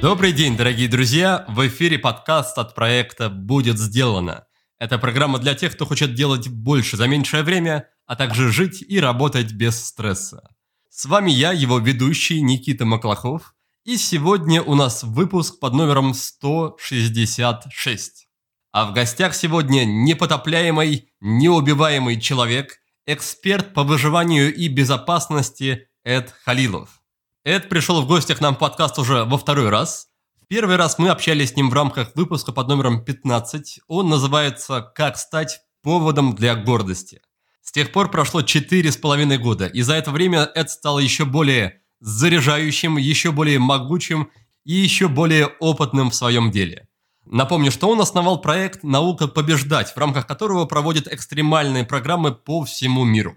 Добрый день, дорогие друзья! В эфире подкаст от проекта «Будет сделано». Это программа для тех, кто хочет делать больше за меньшее время, а также жить и работать без стресса. С вами я, его ведущий Никита Маклахов, и сегодня у нас выпуск под номером 166. А в гостях сегодня непотопляемый, неубиваемый человек, эксперт по выживанию и безопасности Эд Халилов. Эд пришел в гости к нам в подкаст уже во второй раз. В первый раз мы общались с ним в рамках выпуска под номером 15. Он называется «Как стать поводом для гордости». С тех пор прошло четыре с половиной года, и за это время Эд стал еще более заряжающим, еще более могучим и еще более опытным в своем деле. Напомню, что он основал проект «Наука побеждать», в рамках которого проводит экстремальные программы по всему миру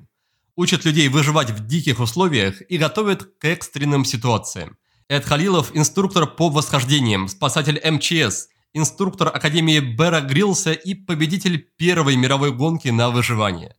учат людей выживать в диких условиях и готовят к экстренным ситуациям. Эд Халилов – инструктор по восхождениям, спасатель МЧС, инструктор Академии Бера Грилса и победитель первой мировой гонки на выживание.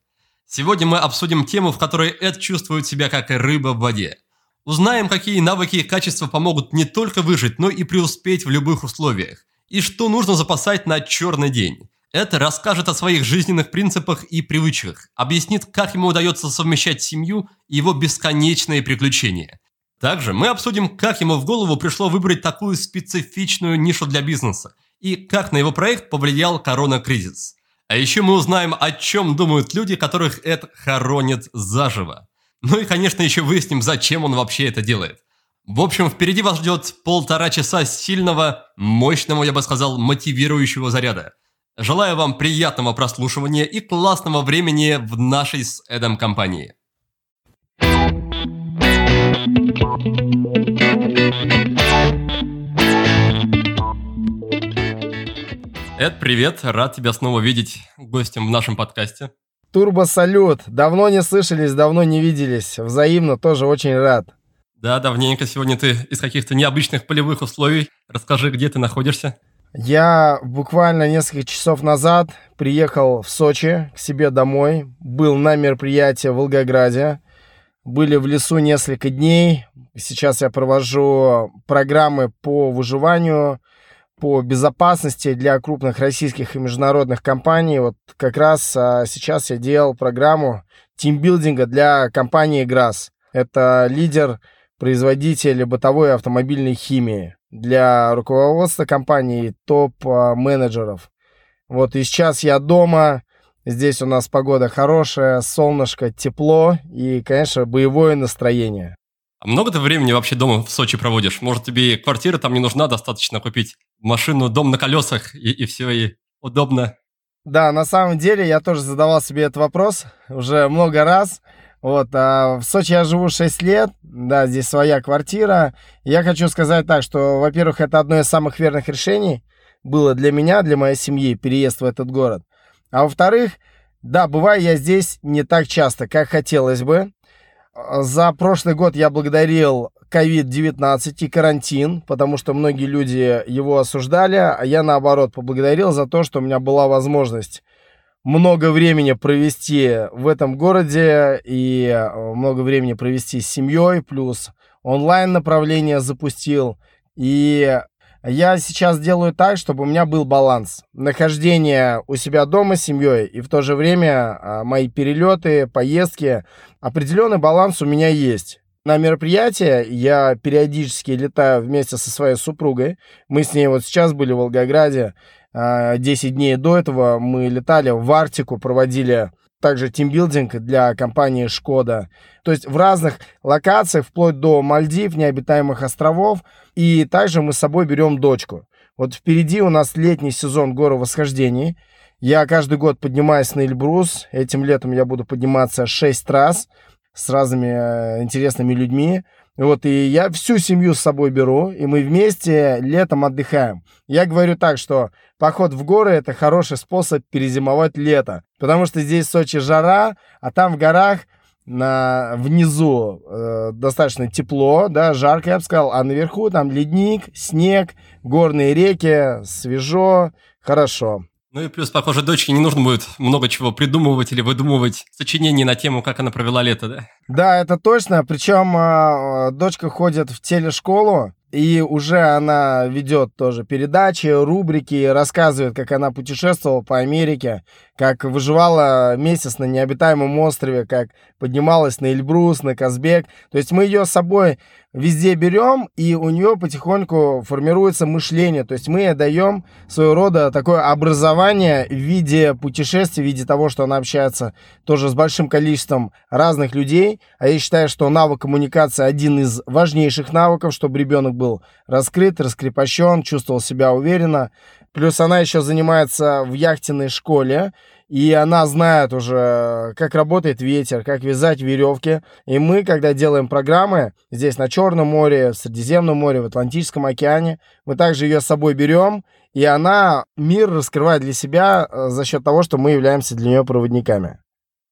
Сегодня мы обсудим тему, в которой Эд чувствует себя как рыба в воде. Узнаем, какие навыки и качества помогут не только выжить, но и преуспеть в любых условиях. И что нужно запасать на черный день. Это расскажет о своих жизненных принципах и привычках, объяснит, как ему удается совмещать семью и его бесконечные приключения. Также мы обсудим, как ему в голову пришло выбрать такую специфичную нишу для бизнеса и как на его проект повлиял корона-кризис. А еще мы узнаем, о чем думают люди, которых это хоронит заживо. Ну и, конечно, еще выясним, зачем он вообще это делает. В общем, впереди вас ждет полтора часа сильного, мощного, я бы сказал, мотивирующего заряда. Желаю вам приятного прослушивания и классного времени в нашей с Эдом компании. Эд, привет, рад тебя снова видеть гостем в нашем подкасте. Турбо-салют, давно не слышались, давно не виделись, взаимно тоже очень рад. Да, давненько сегодня ты из каких-то необычных полевых условий. Расскажи, где ты находишься? Я буквально несколько часов назад приехал в Сочи к себе домой, был на мероприятии в Волгограде, были в лесу несколько дней. Сейчас я провожу программы по выживанию, по безопасности для крупных российских и международных компаний. Вот как раз а, сейчас я делал программу тимбилдинга для компании ГРАС. Это лидер производитель бытовой автомобильной химии для руководства компании топ-менеджеров. Вот и сейчас я дома, здесь у нас погода хорошая, солнышко, тепло и, конечно, боевое настроение. А много ты времени вообще дома в Сочи проводишь? Может, тебе квартира там не нужна, достаточно купить машину, дом на колесах и, и все, и удобно? Да, на самом деле я тоже задавал себе этот вопрос уже много раз. Вот, а в Сочи я живу 6 лет, да, здесь своя квартира. Я хочу сказать так, что, во-первых, это одно из самых верных решений было для меня, для моей семьи, переезд в этот город. А во-вторых, да, бываю я здесь не так часто, как хотелось бы. За прошлый год я благодарил COVID-19 и карантин, потому что многие люди его осуждали, а я, наоборот, поблагодарил за то, что у меня была возможность много времени провести в этом городе и э, много времени провести с семьей, плюс онлайн направление запустил. И я сейчас делаю так, чтобы у меня был баланс. Нахождение у себя дома с семьей и в то же время а, мои перелеты, поездки. Определенный баланс у меня есть. На мероприятие я периодически летаю вместе со своей супругой. Мы с ней вот сейчас были в Волгограде. 10 а, дней до этого мы летали в Арктику, проводили также тимбилдинг для компании Шкода. То есть в разных локациях, вплоть до Мальдив, необитаемых островов. И также мы с собой берем дочку. Вот впереди у нас летний сезон горовосхождений. Я каждый год поднимаюсь на Эльбрус. Этим летом я буду подниматься 6 раз с разными э, интересными людьми. Вот, и я всю семью с собой беру, и мы вместе летом отдыхаем. Я говорю так, что поход в горы – это хороший способ перезимовать лето, потому что здесь в Сочи жара, а там в горах на, внизу э, достаточно тепло, да, жарко, я бы сказал, а наверху там ледник, снег, горные реки, свежо, хорошо. Ну и плюс, похоже, дочке не нужно будет много чего придумывать или выдумывать сочинений на тему, как она провела лето, да? Да, это точно. Причем э, дочка ходит в телешколу, и уже она ведет тоже передачи, рубрики, рассказывает, как она путешествовала по Америке, как выживала месяц на необитаемом острове, как поднималась на Эльбрус, на Казбек. То есть мы ее с собой везде берем, и у нее потихоньку формируется мышление. То есть мы даем своего рода такое образование в виде путешествий, в виде того, что она общается тоже с большим количеством разных людей. А я считаю, что навык коммуникации один из важнейших навыков, чтобы ребенок был раскрыт, раскрепощен, чувствовал себя уверенно. Плюс она еще занимается в яхтенной школе, и она знает уже, как работает ветер, как вязать веревки. И мы, когда делаем программы здесь на Черном море, в Средиземном море, в Атлантическом океане, мы также ее с собой берем, и она мир раскрывает для себя э, за счет того, что мы являемся для нее проводниками.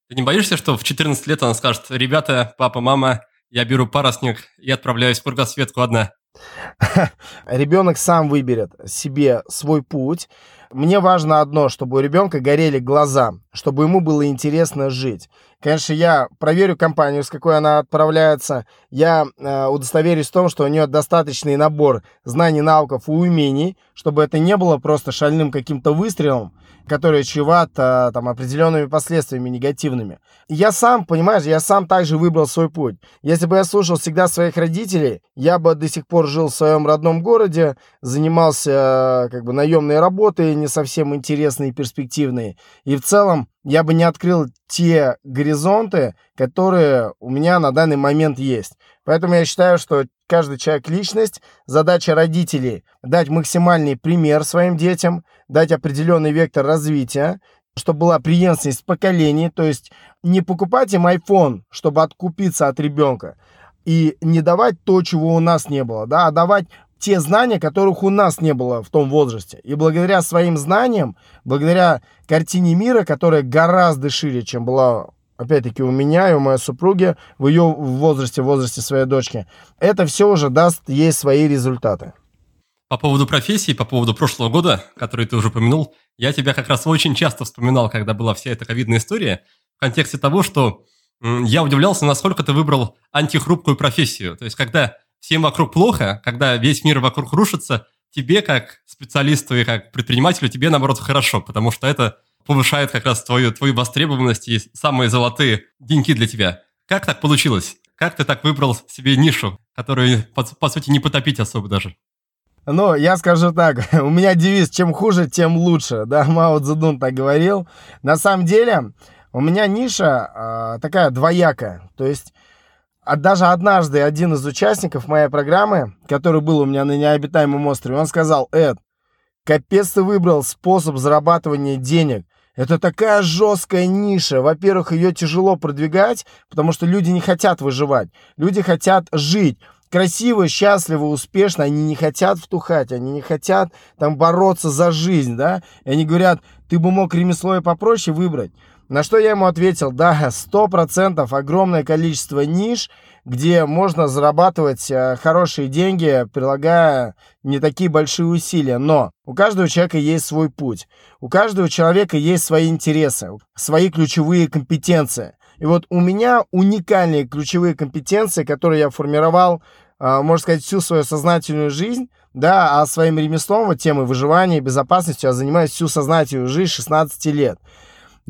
Ты не боишься, что в 14 лет она скажет, ребята, папа, мама, я беру парусник и отправляюсь в кругосветку одна? Ребенок сам выберет себе свой путь. Мне важно одно, чтобы у ребенка горели глаза, чтобы ему было интересно жить. Конечно, я проверю компанию, с какой она отправляется. Я э, удостоверюсь в том, что у нее достаточный набор знаний, навыков и умений, чтобы это не было просто шальным каким-то выстрелом, который чреват э, там, определенными последствиями негативными. Я сам, понимаешь, я сам также выбрал свой путь. Если бы я слушал всегда своих родителей, я бы до сих пор жил в своем родном городе, занимался э, как бы наемной работой, не совсем интересной и перспективной. И в целом я бы не открыл те горизонты, которые у меня на данный момент есть. Поэтому я считаю, что каждый человек личность, задача родителей дать максимальный пример своим детям, дать определенный вектор развития, чтобы была преемственность поколений, то есть не покупать им iPhone, чтобы откупиться от ребенка, и не давать то, чего у нас не было, да, а давать те знания, которых у нас не было в том возрасте. И благодаря своим знаниям, благодаря картине мира, которая гораздо шире, чем была, опять-таки, у меня и у моей супруги в ее возрасте, в возрасте своей дочки, это все уже даст ей свои результаты. По поводу профессии, по поводу прошлого года, который ты уже упомянул, я тебя как раз очень часто вспоминал, когда была вся эта ковидная история, в контексте того, что я удивлялся, насколько ты выбрал антихрупкую профессию. То есть, когда всем вокруг плохо, когда весь мир вокруг рушится, тебе как специалисту и как предпринимателю, тебе наоборот хорошо, потому что это повышает как раз твою, твою востребованность и самые золотые деньги для тебя. Как так получилось? Как ты так выбрал себе нишу, которую, по, по сути, не потопить особо даже? Ну, я скажу так, у меня девиз «чем хуже, тем лучше», да, Мао Цзэдун так говорил. На самом деле, у меня ниша э, такая двоякая, то есть а даже однажды один из участников моей программы, который был у меня на необитаемом острове, он сказал, Эд, капец ты выбрал способ зарабатывания денег. Это такая жесткая ниша. Во-первых, ее тяжело продвигать, потому что люди не хотят выживать. Люди хотят жить красиво, счастливо, успешно, они не хотят втухать, они не хотят там бороться за жизнь, да, и они говорят, ты бы мог ремесло и попроще выбрать. На что я ему ответил, да, сто процентов огромное количество ниш, где можно зарабатывать э, хорошие деньги, прилагая не такие большие усилия. Но у каждого человека есть свой путь. У каждого человека есть свои интересы, свои ключевые компетенции. И вот у меня уникальные ключевые компетенции, которые я формировал, э, можно сказать, всю свою сознательную жизнь, да, а своим ремеслом, вот темой выживания и безопасности я занимаюсь всю сознательную жизнь 16 лет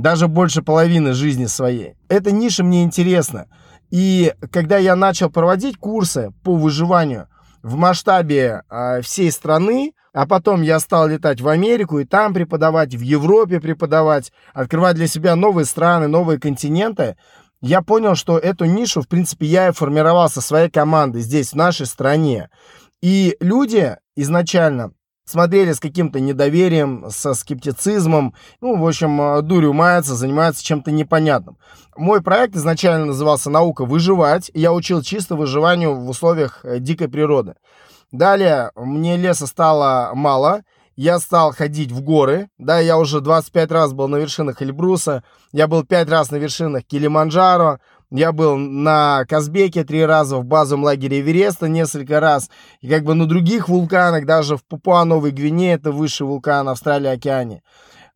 даже больше половины жизни своей. Эта ниша мне интересна. И когда я начал проводить курсы по выживанию в масштабе э, всей страны, а потом я стал летать в Америку и там преподавать, в Европе преподавать, открывать для себя новые страны, новые континенты, я понял, что эту нишу, в принципе, я и формировал со своей командой здесь, в нашей стране. И люди изначально смотрели с каким-то недоверием, со скептицизмом. Ну, в общем, э, дурью мается, занимается чем-то непонятным. Мой проект изначально назывался «Наука выживать». Я учил чисто выживанию в условиях э, дикой природы. Далее мне леса стало мало, я стал ходить в горы, да, я уже 25 раз был на вершинах Эльбруса, я был 5 раз на вершинах Килиманджаро, я был на Казбеке три раза, в базовом лагере Эвереста несколько раз. И как бы на других вулканах, даже в Папуа-Новой Гвинее, это высший вулкан Австралии, океане.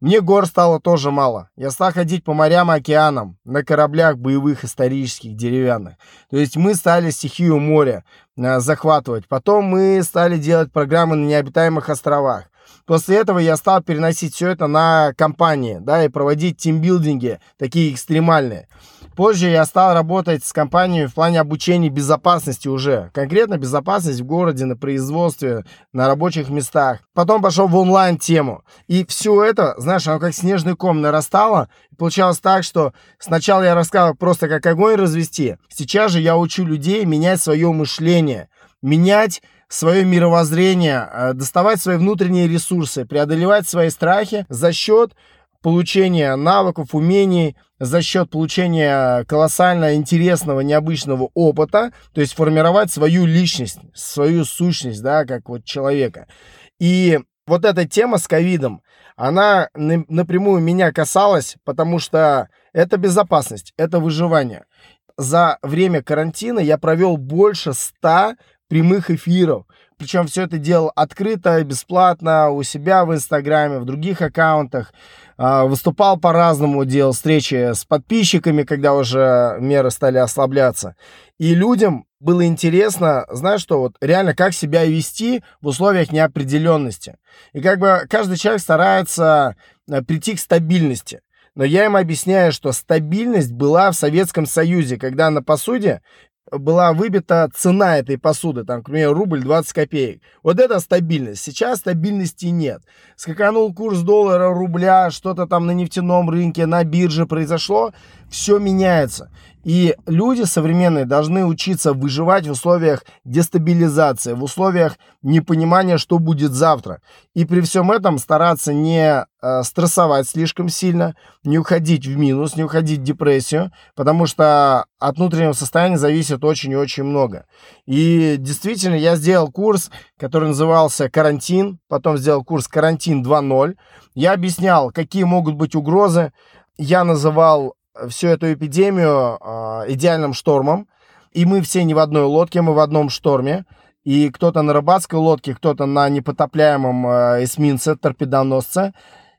Мне гор стало тоже мало. Я стал ходить по морям и океанам, на кораблях боевых исторических деревянных. То есть мы стали стихию моря э, захватывать. Потом мы стали делать программы на необитаемых островах. После этого я стал переносить все это на компании, да, и проводить тимбилдинги, такие экстремальные. Позже я стал работать с компанией в плане обучения безопасности уже. Конкретно безопасность в городе, на производстве, на рабочих местах. Потом пошел в онлайн-тему. И все это, знаешь, оно как снежный ком нарастало. Получалось так, что сначала я рассказывал просто как огонь развести. Сейчас же я учу людей менять свое мышление. Менять свое мировоззрение, э, доставать свои внутренние ресурсы, преодолевать свои страхи за счет получения навыков, умений, за счет получения колоссально интересного, необычного опыта, то есть формировать свою личность, свою сущность, да, как вот человека. И вот эта тема с ковидом, она напрямую меня касалась, потому что это безопасность, это выживание. За время карантина я провел больше ста прямых эфиров. Причем все это делал открыто, бесплатно, у себя в Инстаграме, в других аккаунтах. А, выступал по-разному, делал встречи с подписчиками, когда уже меры стали ослабляться. И людям было интересно, знаешь что, вот реально как себя вести в условиях неопределенности. И как бы каждый человек старается э, прийти к стабильности. Но я им объясняю, что стабильность была в Советском Союзе, когда на посуде была выбита цена этой посуды, там, к примеру, рубль 20 копеек. Вот это стабильность. Сейчас стабильности нет. Скаканул курс доллара, рубля, что-то там на нефтяном рынке, на бирже произошло, все меняется. И люди современные должны учиться выживать в условиях дестабилизации, в условиях непонимания, что будет завтра. И при всем этом стараться не э, стрессовать слишком сильно, не уходить в минус, не уходить в депрессию, потому что от внутреннего состояния зависит очень и очень много. И действительно, я сделал курс, который назывался «Карантин», потом сделал курс «Карантин 2.0». Я объяснял, какие могут быть угрозы, я называл всю эту эпидемию э, идеальным штормом. И мы все не в одной лодке, мы в одном шторме. И кто-то на рыбацкой лодке, кто-то на непотопляемом э, эсминце, торпедоносце.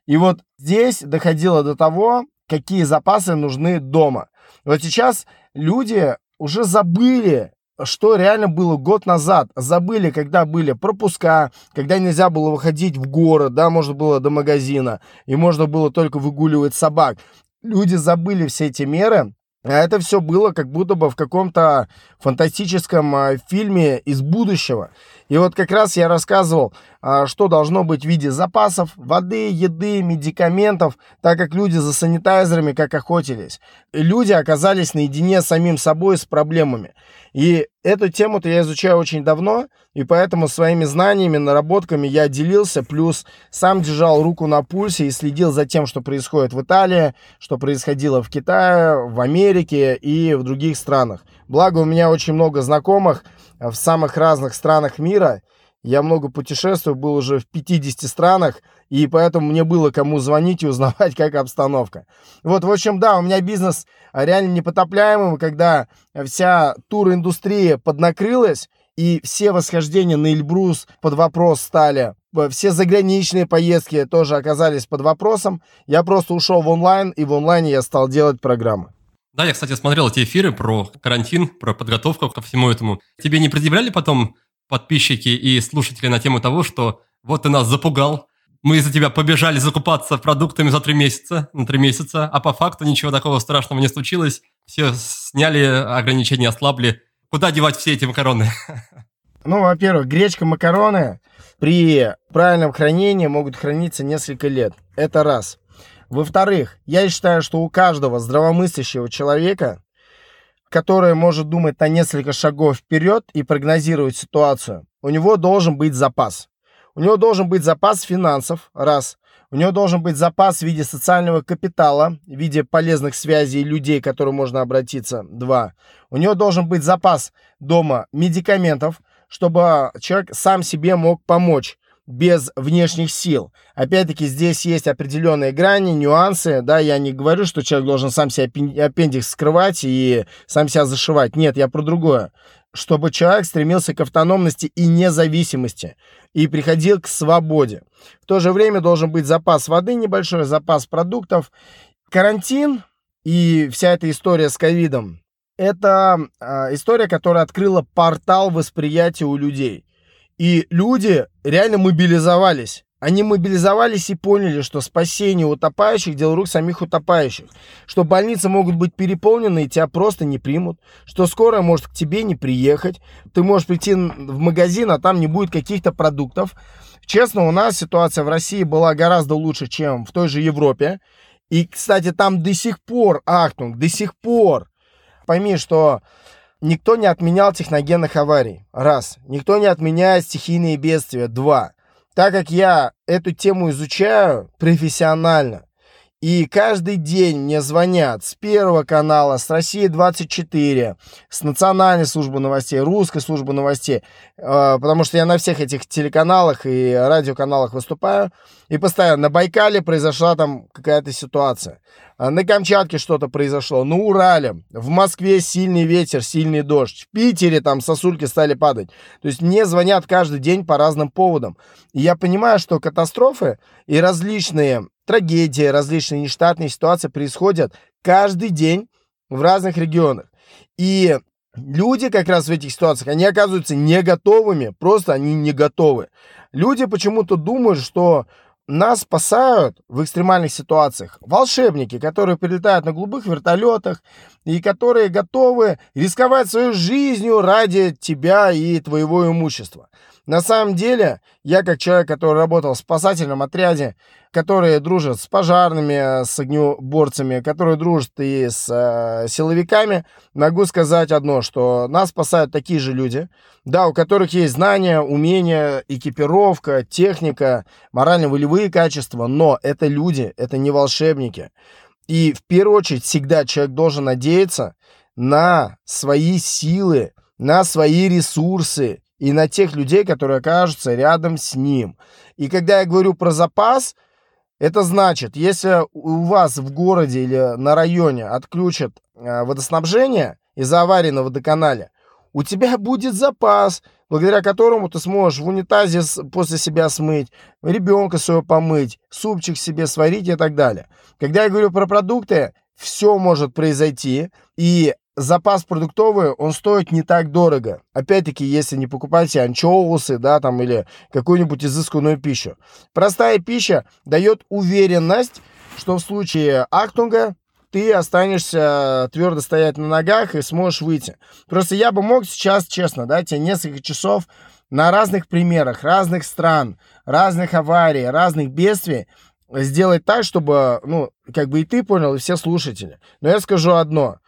И вот здесь доходило до того, какие запасы нужны дома. Вот сейчас люди уже забыли, что реально было год назад. Забыли, когда были пропуска, когда нельзя было выходить в город, да, можно было до магазина, и можно было только выгуливать собак люди забыли все эти меры, а это все было как будто бы в каком-то фантастическом а, фильме из будущего. И вот как раз я рассказывал, а, что должно быть в виде запасов воды, еды, медикаментов, так как люди за санитайзерами как охотились. И люди оказались наедине с самим собой с проблемами. И эту тему-то я изучаю очень давно, и поэтому своими знаниями, наработками я делился, плюс сам держал руку на пульсе и следил за тем, что происходит в Италии, что происходило в Китае, в Америке и в других странах. Благо у меня очень много знакомых в самых разных странах мира, я много путешествую, был уже в 50 странах, и поэтому мне было кому звонить и узнавать, как обстановка. Вот, в общем, да, у меня бизнес реально непотопляемый, когда вся туриндустрия поднакрылась, и все восхождения на Эльбрус под вопрос стали. Все заграничные поездки тоже оказались под вопросом. Я просто ушел в онлайн, и в онлайне я стал делать программы. Да, я, кстати, смотрел эти эфиры про карантин, про подготовку ко всему этому. Тебе не предъявляли потом подписчики и слушатели на тему того, что вот ты нас запугал, мы из-за тебя побежали закупаться продуктами за три месяца, на три месяца, а по факту ничего такого страшного не случилось, все сняли ограничения, ослабли. Куда девать все эти макароны? Ну, во-первых, гречка, макароны при правильном хранении могут храниться несколько лет. Это раз. Во-вторых, я считаю, что у каждого здравомыслящего человека который может думать на несколько шагов вперед и прогнозировать ситуацию, у него должен быть запас. У него должен быть запас финансов, раз. У него должен быть запас в виде социального капитала, в виде полезных связей людей, к которым можно обратиться, два. У него должен быть запас дома медикаментов, чтобы человек сам себе мог помочь. Без внешних сил. Опять-таки, здесь есть определенные грани, нюансы, да, я не говорю, что человек должен сам себе аппендикс скрывать и сам себя зашивать. Нет, я про другое. Чтобы человек стремился к автономности и независимости и приходил к свободе. В то же время должен быть запас воды небольшой, запас продуктов. Карантин и вся эта история с ковидом, это э, история, которая открыла портал восприятия у людей. И люди реально мобилизовались. Они мобилизовались и поняли, что спасение утопающих – дело рук самих утопающих. Что больницы могут быть переполнены и тебя просто не примут. Что скорая может к тебе не приехать. Ты можешь прийти в магазин, а там не будет каких-то продуктов. Честно, у нас ситуация в России была гораздо лучше, чем в той же Европе. И, кстати, там до сих пор, ахтунг, до сих пор, пойми, что Никто не отменял техногенных аварий. Раз. Никто не отменяет стихийные бедствия. Два. Так как я эту тему изучаю профессионально, и каждый день мне звонят с Первого канала, с России 24, с Национальной службы новостей, Русской службы новостей, э, потому что я на всех этих телеканалах и радиоканалах выступаю. И постоянно на Байкале произошла там какая-то ситуация. А на Камчатке что-то произошло, на Урале, в Москве сильный ветер, сильный дождь, в Питере там сосульки стали падать. То есть мне звонят каждый день по разным поводам. И я понимаю, что катастрофы и различные трагедии, различные нештатные ситуации происходят каждый день в разных регионах. И люди как раз в этих ситуациях, они оказываются не готовыми, просто они не готовы. Люди почему-то думают, что нас спасают в экстремальных ситуациях волшебники, которые прилетают на голубых вертолетах и которые готовы рисковать своей жизнью ради тебя и твоего имущества. На самом деле, я как человек, который работал в спасательном отряде, которые дружат с пожарными, с огнеборцами, которые дружат и с э, силовиками, могу сказать одно, что нас спасают такие же люди, да, у которых есть знания, умения, экипировка, техника, морально-волевые качества, но это люди, это не волшебники. И в первую очередь всегда человек должен надеяться на свои силы, на свои ресурсы, и на тех людей, которые окажутся рядом с ним. И когда я говорю про запас, это значит, если у вас в городе или на районе отключат э, водоснабжение из-за аварии на водоканале, у тебя будет запас, благодаря которому ты сможешь в унитазе после себя смыть, ребенка своего помыть, супчик себе сварить и так далее. Когда я говорю про продукты, все может произойти, и запас продуктовый, он стоит не так дорого. Опять-таки, если не покупаете анчоусы, да, там, или какую-нибудь изысканную пищу. Простая пища дает уверенность, что в случае актунга ты останешься твердо стоять на ногах и сможешь выйти. Просто я бы мог сейчас, честно, дать тебе несколько часов на разных примерах, разных стран, разных аварий, разных бедствий сделать так, чтобы, ну, как бы и ты понял, и все слушатели. Но я скажу одно.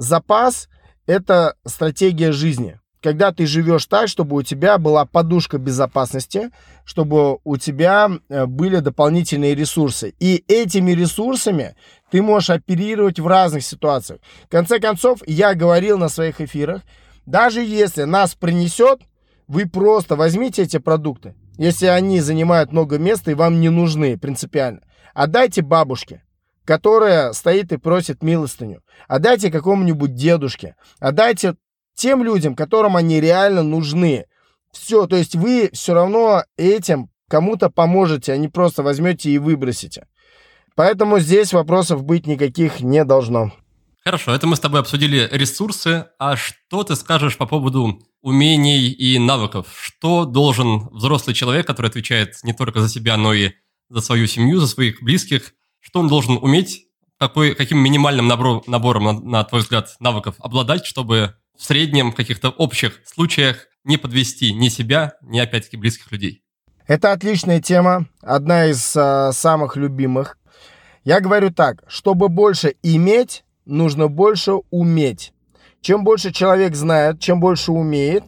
Запас – это стратегия жизни. Когда ты живешь так, чтобы у тебя была подушка безопасности, чтобы у тебя э, были дополнительные ресурсы. И этими ресурсами ты можешь оперировать в разных ситуациях. В конце концов, я говорил на своих эфирах, даже если нас принесет, вы просто возьмите эти продукты, если они занимают много места и вам не нужны принципиально, отдайте бабушке которая стоит и просит милостыню. Отдайте какому-нибудь дедушке. Отдайте тем людям, которым они реально нужны. Все, то есть вы все равно этим кому-то поможете, а не просто возьмете и выбросите. Поэтому здесь вопросов быть никаких не должно. Хорошо, это мы с тобой обсудили ресурсы. А что ты скажешь по поводу умений и навыков? Что должен взрослый человек, который отвечает не только за себя, но и за свою семью, за своих близких, что он должен уметь, какой, каким минимальным набор, набором, на, на твой взгляд, навыков обладать, чтобы в среднем, в каких-то общих случаях не подвести ни себя, ни, опять-таки, близких людей? Это отличная тема, одна из э, самых любимых. Я говорю так, чтобы больше иметь, нужно больше уметь. Чем больше человек знает, чем больше умеет,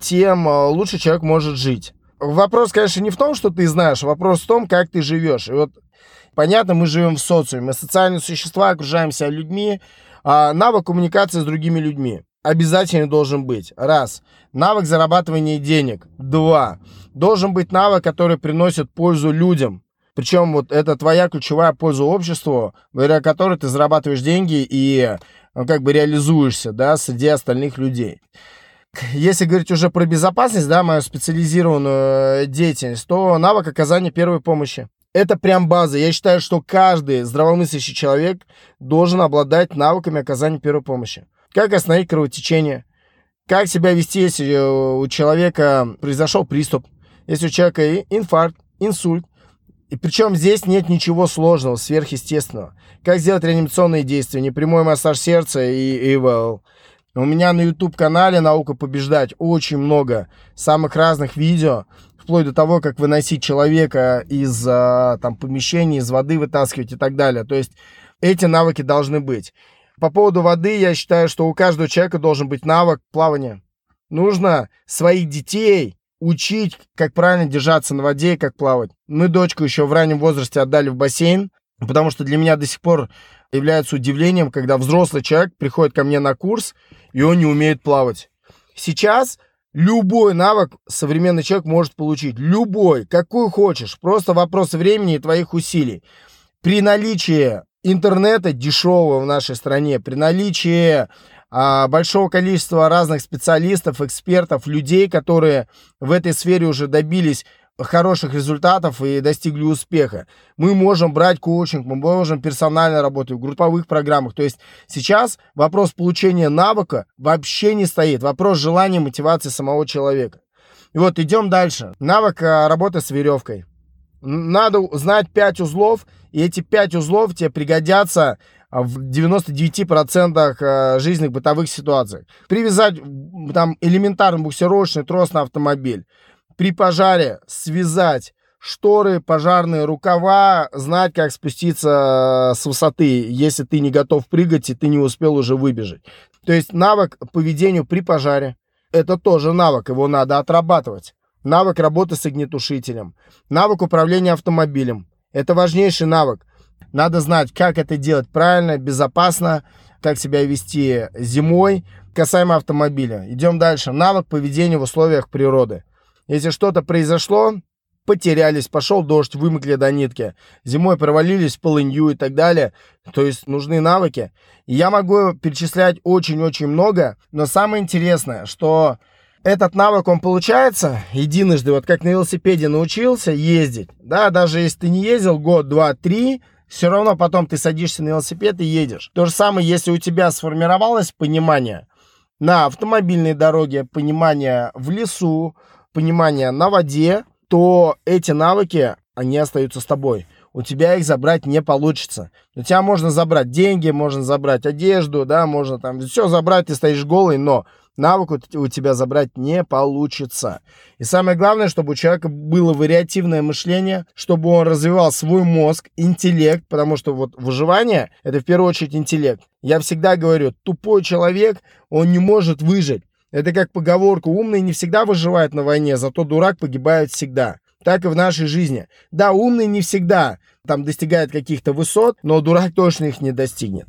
тем э, лучше человек может жить. Вопрос, конечно, не в том, что ты знаешь, вопрос в том, как ты живешь. И вот Понятно, мы живем в социуме, мы социальные существа, окружаемся людьми, а навык коммуникации с другими людьми. обязательно должен быть. Раз. Навык зарабатывания денег. Два. Должен быть навык, который приносит пользу людям. Причем вот это твоя ключевая польза обществу, благодаря которой ты зарабатываешь деньги и ну, как бы реализуешься, да, среди остальных людей. Если говорить уже про безопасность, да, мою специализированную э, деятельность, то навык оказания первой помощи. Это прям база. Я считаю, что каждый здравомыслящий человек должен обладать навыками оказания первой помощи. Как остановить кровотечение, как себя вести, если э, у человека произошел приступ, если у человека инфаркт, инсульт. И причем здесь нет ничего сложного, сверхъестественного. Как сделать реанимационные действия, непрямой массаж сердца и ИВЛ. У меня на YouTube-канале «Наука побеждать» очень много самых разных видео, вплоть до того, как выносить человека из а, там, помещения, из воды вытаскивать и так далее. То есть эти навыки должны быть. По поводу воды, я считаю, что у каждого человека должен быть навык плавания. Нужно своих детей учить, как правильно держаться на воде и как плавать. Мы дочку еще в раннем возрасте отдали в бассейн, потому что для меня до сих пор является удивлением, когда взрослый человек приходит ко мне на курс, и он не умеет плавать. Сейчас любой навык современный человек может получить. Любой, какой хочешь. Просто вопрос времени и твоих усилий. При наличии интернета дешевого в нашей стране, при наличии а, большого количества разных специалистов, экспертов, людей, которые в этой сфере уже добились хороших результатов и достигли успеха. Мы можем брать коучинг, мы можем персонально работать в групповых программах. То есть сейчас вопрос получения навыка вообще не стоит. Вопрос желания, мотивации самого человека. И вот идем дальше. Навык а, работы с веревкой. Надо знать 5 узлов, и эти 5 узлов тебе пригодятся а, в 99% а, жизненных бытовых ситуаций. Привязать там элементарный буксировочный трос на автомобиль при пожаре связать шторы, пожарные рукава, знать, как спуститься с высоты, если ты не готов прыгать и ты не успел уже выбежать. То есть навык поведению при пожаре. Это тоже навык, его надо отрабатывать. Навык работы с огнетушителем. Навык управления автомобилем. Это важнейший навык. Надо знать, как это делать правильно, безопасно, как себя вести зимой. Касаемо автомобиля. Идем дальше. Навык поведения в условиях природы. Если что-то произошло, потерялись, пошел дождь, вымокли до нитки, зимой провалились в полынью и так далее. То есть нужны навыки. Я могу перечислять очень-очень много, но самое интересное, что этот навык, он получается единожды, вот как на велосипеде научился ездить, да, даже если ты не ездил год, два, три, все равно потом ты садишься на велосипед и едешь. То же самое, если у тебя сформировалось понимание на автомобильной дороге, понимание в лесу, понимания на воде, то эти навыки, они остаются с тобой. У тебя их забрать не получится. У тебя можно забрать деньги, можно забрать одежду, да, можно там все забрать, ты стоишь голый, но навык у тебя забрать не получится. И самое главное, чтобы у человека было вариативное мышление, чтобы он развивал свой мозг, интеллект, потому что вот выживание – это в первую очередь интеллект. Я всегда говорю, тупой человек, он не может выжить. Это как поговорка, умный не всегда выживает на войне, зато дурак погибает всегда. Так и в нашей жизни. Да, умный не всегда там достигает каких-то высот, но дурак точно их не достигнет.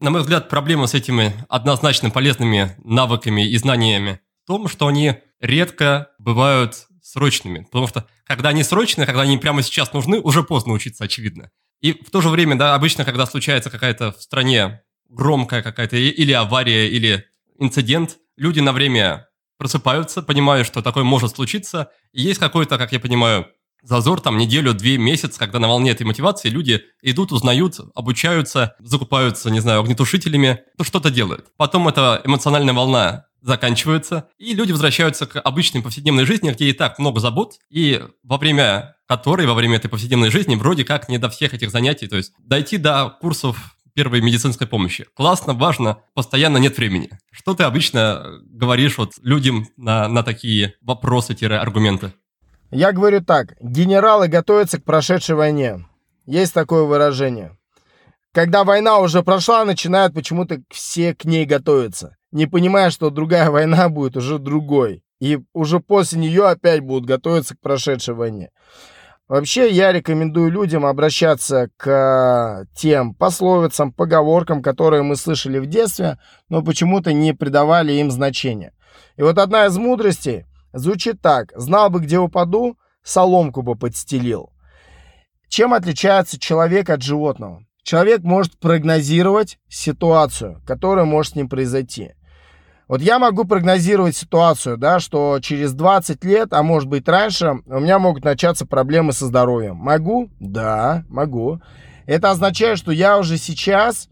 На мой взгляд, проблема с этими однозначно полезными навыками и знаниями в том, что они редко бывают срочными. Потому что когда они срочные, когда они прямо сейчас нужны, уже поздно учиться, очевидно. И в то же время, да, обычно, когда случается какая-то в стране громкая какая-то или авария, или инцидент, люди на время просыпаются, понимают, что такое может случиться, и есть какой-то, как я понимаю, зазор, там, неделю, две, месяц, когда на волне этой мотивации люди идут, узнают, обучаются, закупаются, не знаю, огнетушителями, то что-то делают. Потом эта эмоциональная волна заканчивается, и люди возвращаются к обычной повседневной жизни, где и так много забот, и во время которой, во время этой повседневной жизни, вроде как не до всех этих занятий, то есть дойти до курсов первой медицинской помощи. Классно, важно, постоянно нет времени. Что ты обычно говоришь вот людям на, на такие вопросы-аргументы? Я говорю так, генералы готовятся к прошедшей войне. Есть такое выражение. Когда война уже прошла, начинают почему-то все к ней готовиться, не понимая, что другая война будет уже другой. И уже после нее опять будут готовиться к прошедшей войне. Вообще, я рекомендую людям обращаться к тем пословицам, поговоркам, которые мы слышали в детстве, но почему-то не придавали им значения. И вот одна из мудростей звучит так. «Знал бы, где упаду, соломку бы подстелил». Чем отличается человек от животного? Человек может прогнозировать ситуацию, которая может с ним произойти. Вот я могу прогнозировать ситуацию, да, что через 20 лет, а может быть раньше, у меня могут начаться проблемы со здоровьем. Могу? Да, могу. Это означает, что я уже сейчас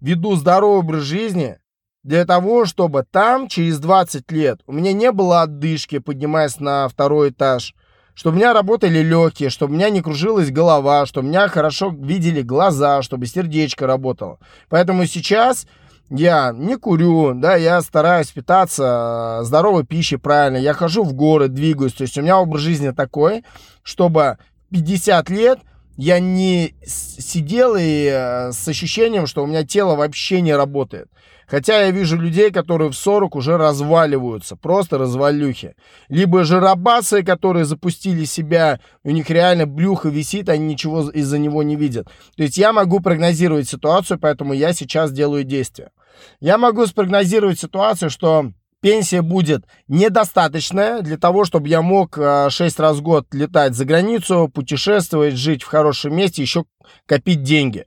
веду здоровый образ жизни для того, чтобы там через 20 лет у меня не было отдышки, поднимаясь на второй этаж, чтобы у меня работали легкие, чтобы у меня не кружилась голова, чтобы у меня хорошо видели глаза, чтобы сердечко работало. Поэтому сейчас я не курю, да, я стараюсь питаться э, здоровой пищей правильно, я хожу в город, двигаюсь, то есть у меня образ жизни такой, чтобы 50 лет я не сидел и э, с ощущением, что у меня тело вообще не работает. Хотя я вижу людей, которые в 40 уже разваливаются, просто развалюхи. Либо жиробасы, которые запустили себя, у них реально брюхо висит, они ничего из-за него не видят. То есть я могу прогнозировать ситуацию, поэтому я сейчас делаю действия. Я могу спрогнозировать ситуацию, что пенсия будет недостаточная для того, чтобы я мог 6 а, раз в год летать за границу, путешествовать, жить в хорошем месте, еще копить деньги.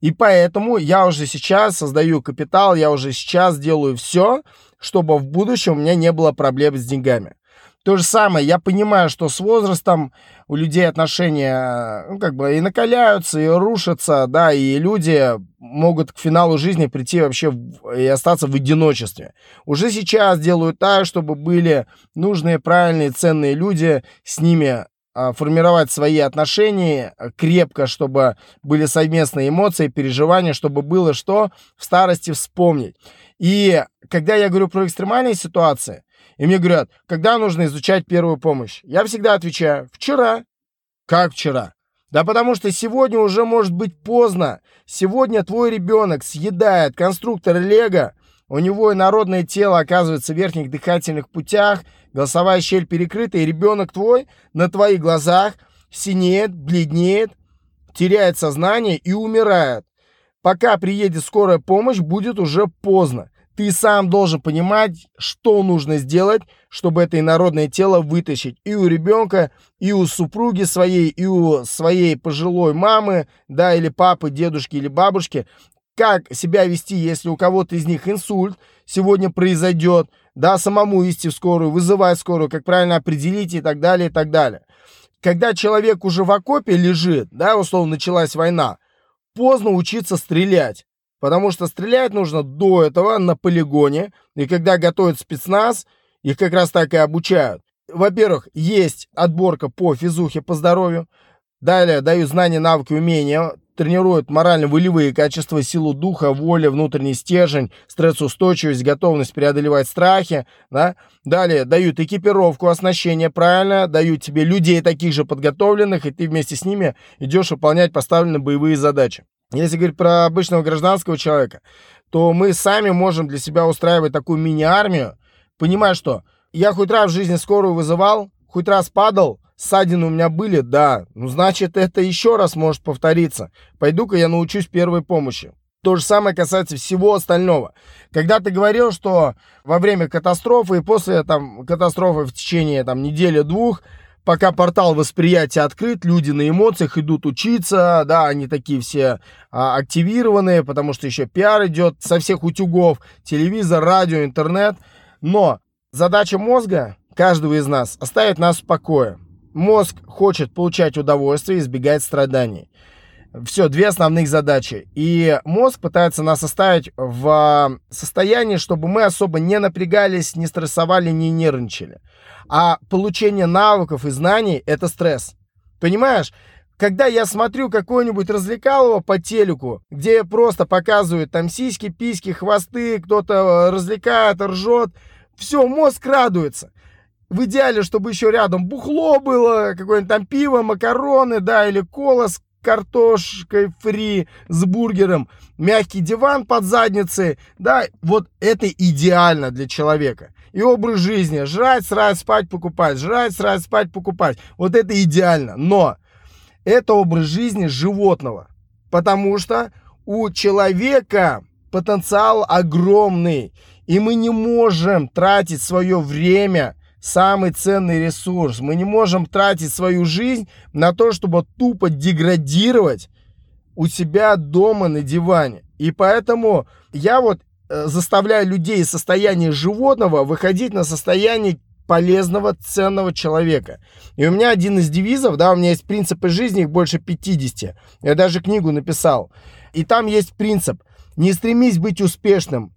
И поэтому я уже сейчас создаю капитал, я уже сейчас делаю все, чтобы в будущем у меня не было проблем с деньгами. То же самое, я понимаю, что с возрастом у людей отношения, ну, как бы и накаляются, и рушатся, да, и люди могут к финалу жизни прийти вообще в, и остаться в одиночестве. Уже сейчас делают так, чтобы были нужные, правильные, ценные люди, с ними а, формировать свои отношения крепко, чтобы были совместные эмоции, переживания, чтобы было что в старости вспомнить. И когда я говорю про экстремальные ситуации, и мне говорят, когда нужно изучать первую помощь? Я всегда отвечаю, вчера. Как вчера? Да потому что сегодня уже может быть поздно. Сегодня твой ребенок съедает конструктор Лего, у него инородное тело оказывается в верхних дыхательных путях, голосовая щель перекрыта, и ребенок твой на твоих глазах синеет, бледнеет, теряет сознание и умирает. Пока приедет скорая помощь, будет уже поздно. Ты сам должен понимать, что нужно сделать, чтобы это инородное тело вытащить и у ребенка, и у супруги своей, и у своей пожилой мамы, да, или папы, дедушки или бабушки. Как себя вести, если у кого-то из них инсульт сегодня произойдет, да, самому идти в скорую, вызывать скорую, как правильно определить и так далее, и так далее. Когда человек уже в окопе лежит, да, условно началась война, поздно учиться стрелять. Потому что стрелять нужно до этого на полигоне. И когда готовят спецназ, их как раз так и обучают. Во-первых, есть отборка по физухе, по здоровью. Далее дают знания, навыки, умения. Тренируют морально-волевые качества, силу духа, воля, внутренний стержень, стрессоустойчивость, готовность преодолевать страхи. Да? Далее дают экипировку, оснащение, правильно. Дают тебе людей таких же подготовленных, и ты вместе с ними идешь выполнять поставленные боевые задачи. Если говорить про обычного гражданского человека, то мы сами можем для себя устраивать такую мини-армию, понимая, что я хоть раз в жизни скорую вызывал, хоть раз падал, ссадины у меня были, да, ну значит это еще раз может повториться. Пойду-ка я научусь первой помощи. То же самое касается всего остального. Когда ты говорил, что во время катастрофы и после там, катастрофы в течение там, недели-двух пока портал восприятия открыт, люди на эмоциях идут учиться, да, они такие все а, активированные, потому что еще пиар идет со всех утюгов, телевизор, радио, интернет. Но задача мозга, каждого из нас, оставить нас в покое. Мозг хочет получать удовольствие, избегать страданий. Все, две основных задачи. И мозг пытается нас оставить в состоянии, чтобы мы особо не напрягались, не стрессовали, не нервничали. А получение навыков и знаний – это стресс. Понимаешь? Когда я смотрю какой-нибудь развлекалово по телеку, где просто показывают там сиськи, письки, хвосты, кто-то развлекает, ржет, все, мозг радуется. В идеале, чтобы еще рядом бухло было, какое-нибудь там пиво, макароны, да, или кола с картошкой фри, с бургером, мягкий диван под задницей, да, вот это идеально для человека и образ жизни. Жрать, срать, спать, покупать. Жрать, срать, спать, покупать. Вот это идеально. Но это образ жизни животного. Потому что у человека потенциал огромный. И мы не можем тратить свое время, самый ценный ресурс. Мы не можем тратить свою жизнь на то, чтобы тупо деградировать у себя дома на диване. И поэтому я вот э, заставляю людей из состояния животного выходить на состояние полезного, ценного человека. И у меня один из девизов, да, у меня есть принципы жизни, их больше 50. Я даже книгу написал. И там есть принцип. Не стремись быть успешным,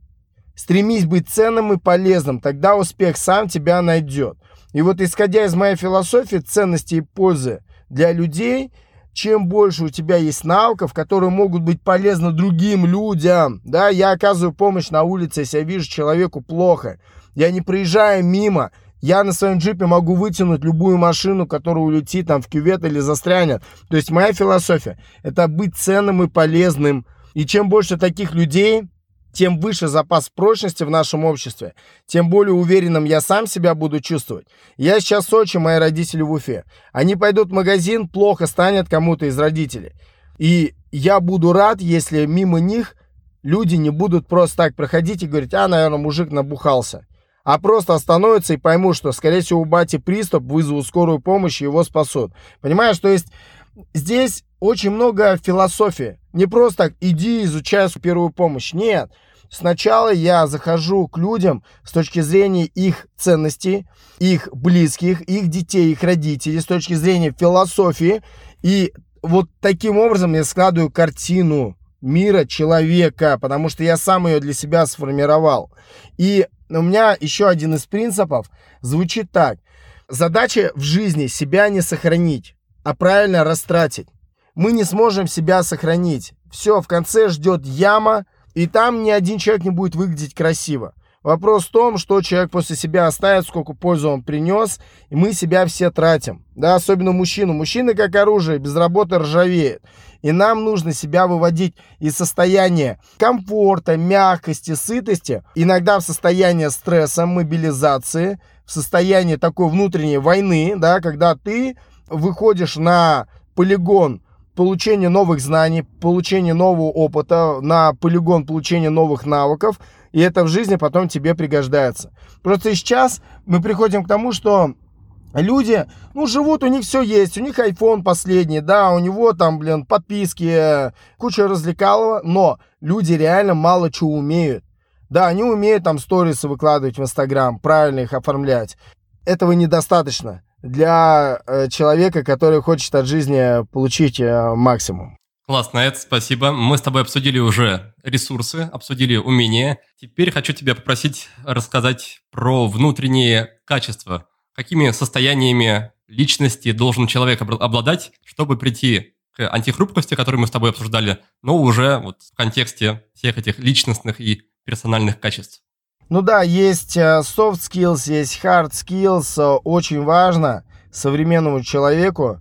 стремись быть ценным и полезным, тогда успех сам тебя найдет. И вот исходя из моей философии ценности и пользы для людей, чем больше у тебя есть навыков, которые могут быть полезны другим людям, да, я оказываю помощь на улице, если я вижу человеку плохо, я не проезжаю мимо, я на своем джипе могу вытянуть любую машину, которая улетит там в кювет или застрянет. То есть моя философия – это быть ценным и полезным. И чем больше таких людей, тем выше запас прочности в нашем обществе, тем более уверенным я сам себя буду чувствовать. Я сейчас в Сочи, мои родители в Уфе. Они пойдут в магазин, плохо станет кому-то из родителей. И я буду рад, если мимо них люди не будут просто так проходить и говорить, а, наверное, мужик набухался а просто остановятся и поймут, что, скорее всего, у бати приступ, вызовут скорую помощь и его спасут. Понимаешь, то есть здесь очень много философии. Не просто иди, изучай первую помощь. Нет. Сначала я захожу к людям с точки зрения их ценностей, их близких, их детей, их родителей, с точки зрения философии. И вот таким образом я складываю картину мира человека, потому что я сам ее для себя сформировал. И у меня еще один из принципов звучит так. Задача в жизни себя не сохранить, а правильно растратить. Мы не сможем себя сохранить. Все, в конце ждет яма, и там ни один человек не будет выглядеть красиво. Вопрос в том, что человек после себя оставит, сколько пользы он принес, и мы себя все тратим. Да, особенно мужчину. Мужчина как оружие, без работы ржавеет. И нам нужно себя выводить из состояния комфорта, мягкости, сытости, иногда в состояние стресса, мобилизации, в состояние такой внутренней войны, да, когда ты выходишь на полигон получения новых знаний, получения нового опыта, на полигон получения новых навыков, и это в жизни потом тебе пригождается. Просто сейчас мы приходим к тому, что люди, ну, живут, у них все есть, у них iPhone последний, да, у него там, блин, подписки, куча развлекалого, но люди реально мало чего умеют. Да, они умеют там сторисы выкладывать в Инстаграм, правильно их оформлять. Этого недостаточно для э, человека, который хочет от жизни получить э, максимум. Классно, Эд, спасибо. Мы с тобой обсудили уже ресурсы, обсудили умения. Теперь хочу тебя попросить рассказать про внутренние качества какими состояниями личности должен человек обладать, чтобы прийти к антихрупкости, которую мы с тобой обсуждали, но уже вот в контексте всех этих личностных и персональных качеств. Ну да, есть э, soft skills, есть hard skills. Очень важно современному человеку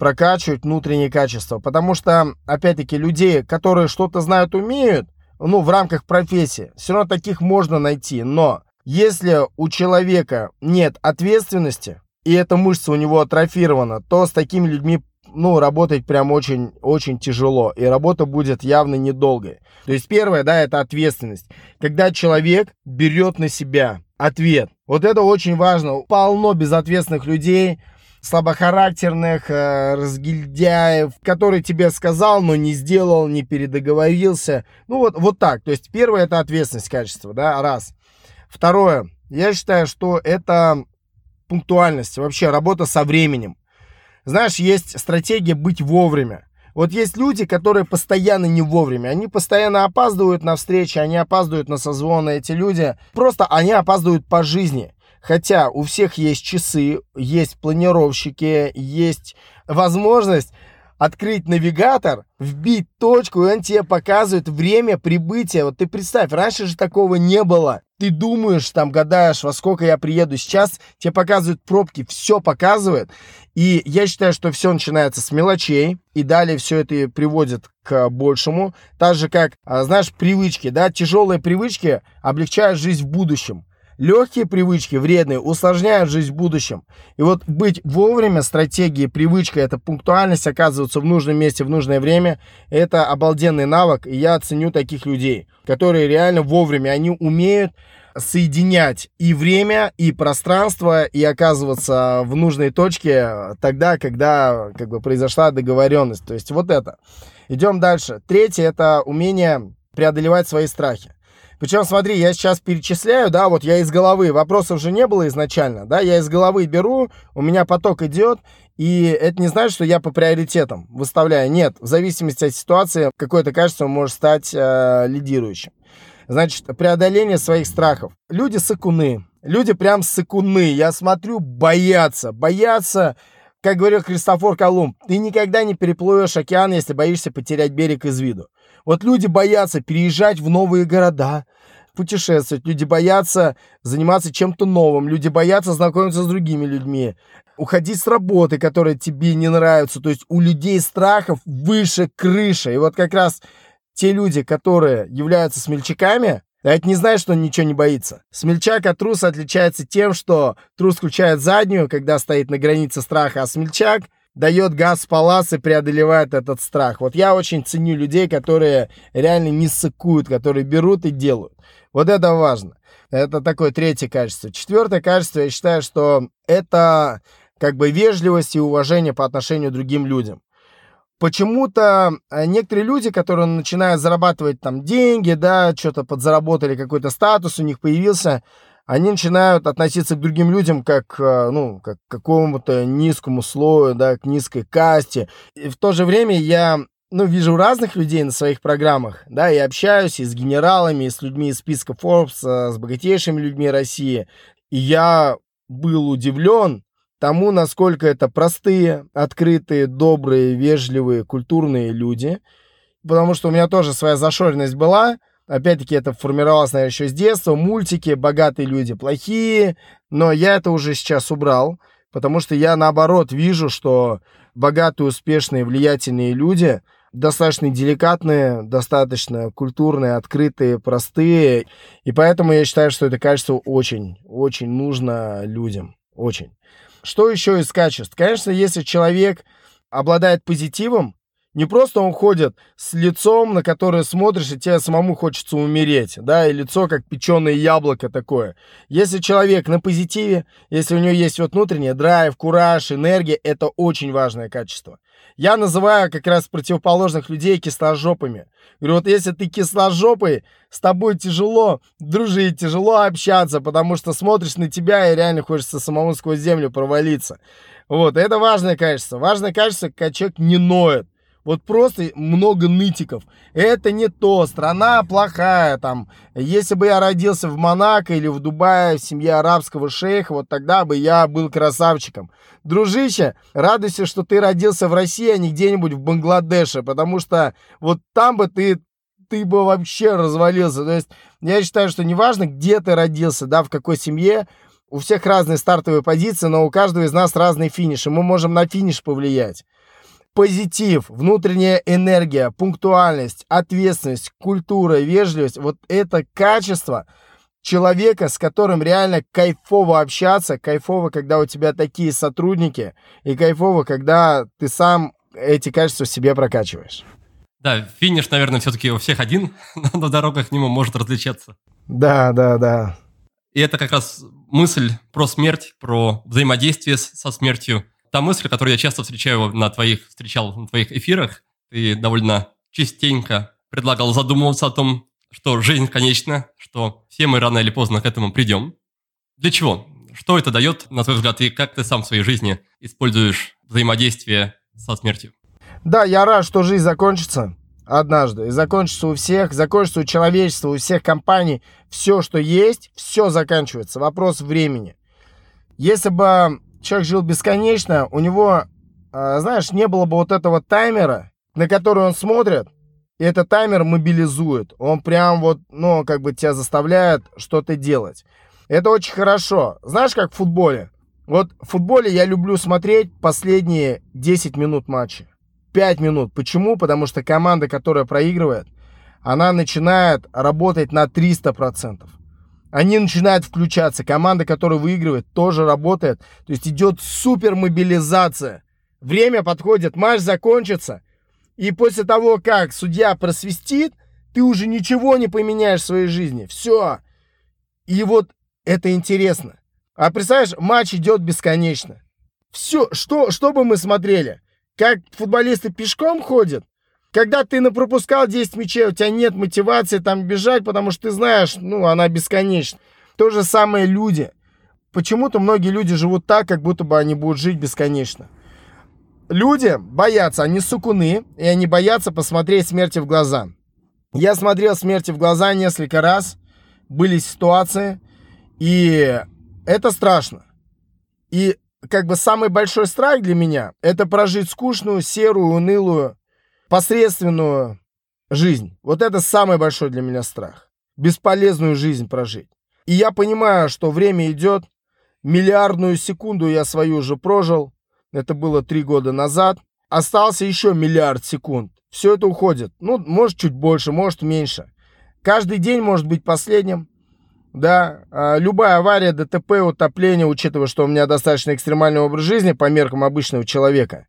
прокачивать внутренние качества. Потому что, опять-таки, людей, которые что-то знают, умеют, ну, в рамках профессии, все равно таких можно найти. Но если у человека нет ответственности, и эта мышца у него атрофирована, то с такими людьми ну, работать прям очень, очень тяжело, и работа будет явно недолгой. То есть первое, да, это ответственность. Когда человек берет на себя ответ. Вот это очень важно. Полно безответственных людей, слабохарактерных, э, разгильдяев, который тебе сказал, но не сделал, не передоговорился. Ну вот, вот так. То есть первое это ответственность качества, да, раз. Второе. Я считаю, что это пунктуальность, вообще работа со временем. Знаешь, есть стратегия быть вовремя. Вот есть люди, которые постоянно не вовремя. Они постоянно опаздывают на встречи, они опаздывают на созвоны. Эти люди просто они опаздывают по жизни. Хотя у всех есть часы, есть планировщики, есть возможность открыть навигатор, вбить точку, и он тебе показывает время прибытия. Вот ты представь, раньше же такого не было. Ты думаешь, там, гадаешь, во сколько я приеду. Сейчас тебе показывают пробки, все показывает. И я считаю, что все начинается с мелочей, и далее все это приводит к большему. Так же, как, а, знаешь, привычки, да, тяжелые привычки облегчают жизнь в будущем. Легкие привычки, вредные, усложняют жизнь в будущем. И вот быть вовремя, стратегией, привычкой, это пунктуальность, оказываться в нужном месте в нужное время, это обалденный навык, и я ценю таких людей, которые реально вовремя, они умеют соединять и время, и пространство, и оказываться в нужной точке тогда, когда как бы произошла договоренность. То есть вот это. Идем дальше. Третье – это умение преодолевать свои страхи. Причем, смотри, я сейчас перечисляю, да, вот я из головы, вопросов же не было изначально, да, я из головы беру, у меня поток идет, и это не значит, что я по приоритетам выставляю. Нет, в зависимости от ситуации какое-то качество может стать э, лидирующим. Значит, преодоление своих страхов. Люди сыкуны. Люди прям сыкуны. Я смотрю, боятся. Боятся, как говорил Христофор Колумб, ты никогда не переплывешь океан, если боишься потерять берег из виду. Вот люди боятся переезжать в новые города, путешествовать, люди боятся заниматься чем-то новым, люди боятся знакомиться с другими людьми, уходить с работы, которая тебе не нравится. То есть у людей страхов выше крыши. И вот как раз те люди, которые являются смельчаками, это не значит, что он ничего не боится. Смельчак от труса отличается тем, что трус включает заднюю, когда стоит на границе страха, а смельчак дает газ палас и преодолевает этот страх. Вот я очень ценю людей, которые реально не сыкуют, которые берут и делают. Вот это важно. Это такое третье качество. Четвертое качество, я считаю, что это как бы вежливость и уважение по отношению к другим людям. Почему-то э, некоторые люди, которые начинают зарабатывать там деньги, да, что-то подзаработали, какой-то статус у них появился, они начинают относиться к другим людям как, э, ну, как какому-то низкому слою, да, к низкой касте. И в то же время я, ну, вижу разных людей на своих программах, да, и общаюсь и с генералами, и с людьми из списка Forbes, э, с богатейшими людьми России. И я был удивлен тому, насколько это простые, открытые, добрые, вежливые, культурные люди. Потому что у меня тоже своя зашоренность была – Опять-таки, это формировалось, наверное, еще с детства. Мультики «Богатые люди плохие». Но я это уже сейчас убрал, потому что я, наоборот, вижу, что богатые, успешные, влиятельные люди достаточно деликатные, достаточно культурные, открытые, простые. И поэтому я считаю, что это качество очень, очень нужно людям. Очень. Что еще из качеств? Конечно, если человек обладает позитивом, не просто он ходит с лицом, на которое смотришь, и тебе самому хочется умереть, да, и лицо как печеное яблоко такое. Если человек на позитиве, если у него есть вот внутренний драйв, кураж, энергия, это очень важное качество. Я называю как раз противоположных людей кисложопыми. Говорю, вот если ты кисложопый, с тобой тяжело дружить, тяжело общаться, потому что смотришь на тебя и реально хочется самому сквозь землю провалиться. Вот, это важное качество. Важное качество, когда человек не ноет. Вот просто много нытиков. Это не то, страна плохая там. Если бы я родился в Монако или в Дубае в семье арабского шейха, вот тогда бы я был красавчиком. Дружище, радуйся, что ты родился в России, а не где-нибудь в Бангладеше, потому что вот там бы ты ты бы вообще развалился. То есть я считаю, что неважно, где ты родился, да, в какой семье, у всех разные стартовые позиции, но у каждого из нас разный финиш, и мы можем на финиш повлиять позитив, внутренняя энергия, пунктуальность, ответственность, культура, вежливость, вот это качество человека, с которым реально кайфово общаться, кайфово, когда у тебя такие сотрудники, и кайфово, когда ты сам эти качества себе прокачиваешь. Да, финиш, наверное, все-таки у всех один, но на дорогах к нему может различаться. Да, да, да. И это как раз мысль про смерть, про взаимодействие со смертью, та мысль, которую я часто встречаю на твоих, встречал на твоих эфирах, ты довольно частенько предлагал задумываться о том, что жизнь конечна, что все мы рано или поздно к этому придем. Для чего? Что это дает, на твой взгляд, и как ты сам в своей жизни используешь взаимодействие со смертью? Да, я рад, что жизнь закончится однажды. И закончится у всех, закончится у человечества, у всех компаний. Все, что есть, все заканчивается. Вопрос времени. Если бы человек жил бесконечно, у него, а, знаешь, не было бы вот этого таймера, на который он смотрит, и этот таймер мобилизует. Он прям вот, ну, как бы тебя заставляет что-то делать. Это очень хорошо. Знаешь, как в футболе? Вот в футболе я люблю смотреть последние 10 минут матча. 5 минут. Почему? Потому что команда, которая проигрывает, она начинает работать на 300%. Они начинают включаться. Команда, которая выигрывает, тоже работает. То есть идет супер мобилизация. Время подходит, матч закончится. И после того, как судья просвистит, ты уже ничего не поменяешь в своей жизни. Все. И вот это интересно. А представляешь, матч идет бесконечно. Все, что, что бы мы смотрели? Как футболисты пешком ходят? Когда ты напропускал 10 мячей, у тебя нет мотивации там бежать, потому что ты знаешь, ну, она бесконечна. То же самое люди. Почему-то многие люди живут так, как будто бы они будут жить бесконечно. Люди боятся, они сукуны, и они боятся посмотреть смерти в глаза. Я смотрел смерти в глаза несколько раз, были ситуации, и это страшно. И как бы самый большой страх для меня – это прожить скучную, серую, унылую, посредственную жизнь. Вот это самый большой для меня страх. Бесполезную жизнь прожить. И я понимаю, что время идет. Миллиардную секунду я свою уже прожил. Это было три года назад. Остался еще миллиард секунд. Все это уходит. Ну, может, чуть больше, может, меньше. Каждый день может быть последним. Да, а, любая авария, ДТП, утопление, учитывая, что у меня достаточно экстремальный образ жизни по меркам обычного человека,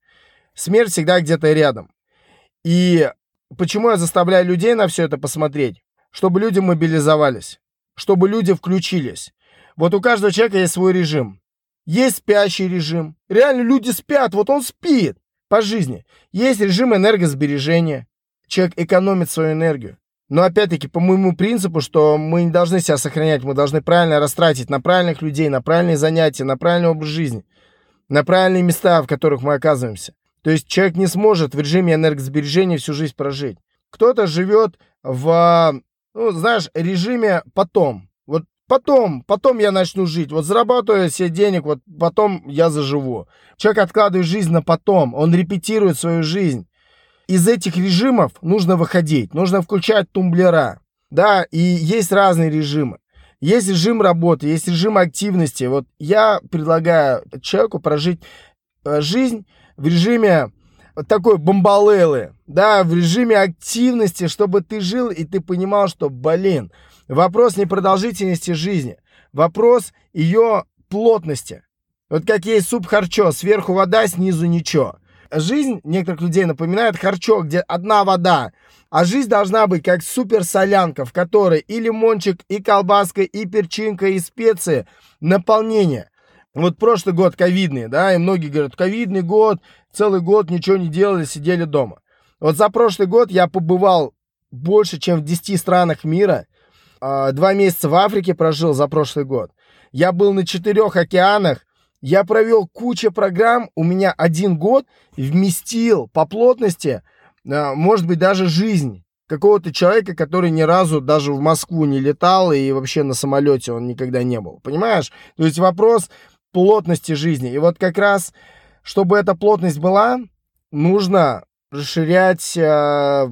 смерть всегда где-то рядом. И почему я заставляю людей на все это посмотреть? Чтобы люди мобилизовались, чтобы люди включились. Вот у каждого человека есть свой режим. Есть спящий режим. Реально люди спят, вот он спит по жизни. Есть режим энергосбережения. Человек экономит свою энергию. Но опять-таки по моему принципу, что мы не должны себя сохранять, мы должны правильно растратить на правильных людей, на правильные занятия, на правильный образ жизни, на правильные места, в которых мы оказываемся. То есть человек не сможет в режиме энергосбережения всю жизнь прожить. Кто-то живет в, ну, знаешь, режиме потом. Вот потом, потом я начну жить. Вот зарабатываю себе денег, вот потом я заживу. Человек откладывает жизнь на потом, он репетирует свою жизнь из этих режимов нужно выходить, нужно включать тумблера, да, и есть разные режимы. Есть режим работы, есть режим активности. Вот я предлагаю человеку прожить э, жизнь в режиме такой бомбалелы, да, в режиме активности, чтобы ты жил и ты понимал, что, блин, вопрос не продолжительности жизни, вопрос ее плотности. Вот как есть суп харчо, сверху вода, снизу ничего жизнь некоторых людей напоминает харчо, где одна вода. А жизнь должна быть как суперсолянка, в которой и лимончик, и колбаска, и перчинка, и специи. Наполнение. Вот прошлый год ковидный, да, и многие говорят, ковидный год, целый год ничего не делали, сидели дома. Вот за прошлый год я побывал больше, чем в 10 странах мира. А, два месяца в Африке прожил за прошлый год. Я был на четырех океанах, я провел кучу программ, у меня один год вместил по плотности, а, может быть, даже жизнь какого-то человека, который ни разу даже в Москву не летал и вообще на самолете он никогда не был. Понимаешь? То есть вопрос плотности жизни. И вот как раз, чтобы эта плотность была, нужно расширять э,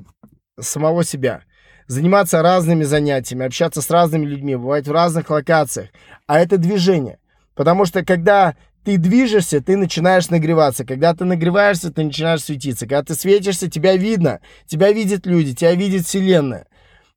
самого себя заниматься разными занятиями, общаться с разными людьми, бывать в разных локациях. А это движение. Потому что когда ты движешься, ты начинаешь нагреваться. Когда ты нагреваешься, ты начинаешь светиться. Когда ты светишься, тебя видно. Тебя видят люди, тебя видит Вселенная.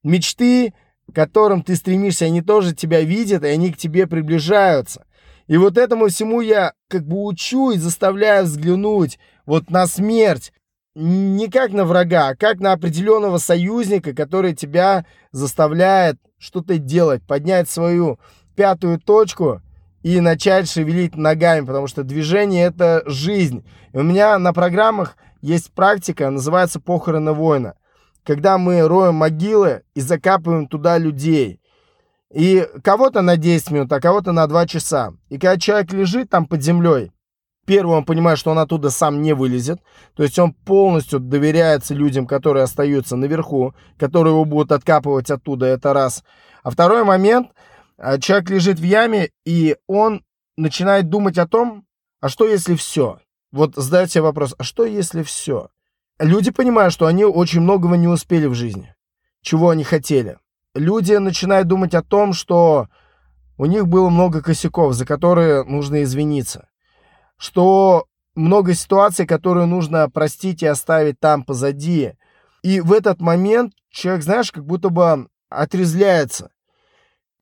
Мечты, к которым ты стремишься, они тоже тебя видят, и они к тебе приближаются. И вот этому всему я как бы учу и заставляю взглянуть вот на смерть. Не как на врага, а как на определенного союзника, который тебя заставляет что-то делать, поднять свою пятую точку – и начать шевелить ногами, потому что движение – это жизнь. И у меня на программах есть практика, называется «Похороны воина», когда мы роем могилы и закапываем туда людей. И кого-то на 10 минут, а кого-то на 2 часа. И когда человек лежит там под землей, первым он понимает, что он оттуда сам не вылезет. То есть он полностью доверяется людям, которые остаются наверху, которые его будут откапывать оттуда, это раз. А второй момент – а человек лежит в яме, и он начинает думать о том, а что если все? Вот задает себе вопрос, а что если все? Люди понимают, что они очень многого не успели в жизни, чего они хотели. Люди начинают думать о том, что у них было много косяков, за которые нужно извиниться, что много ситуаций, которые нужно простить и оставить там позади. И в этот момент человек, знаешь, как будто бы отрезляется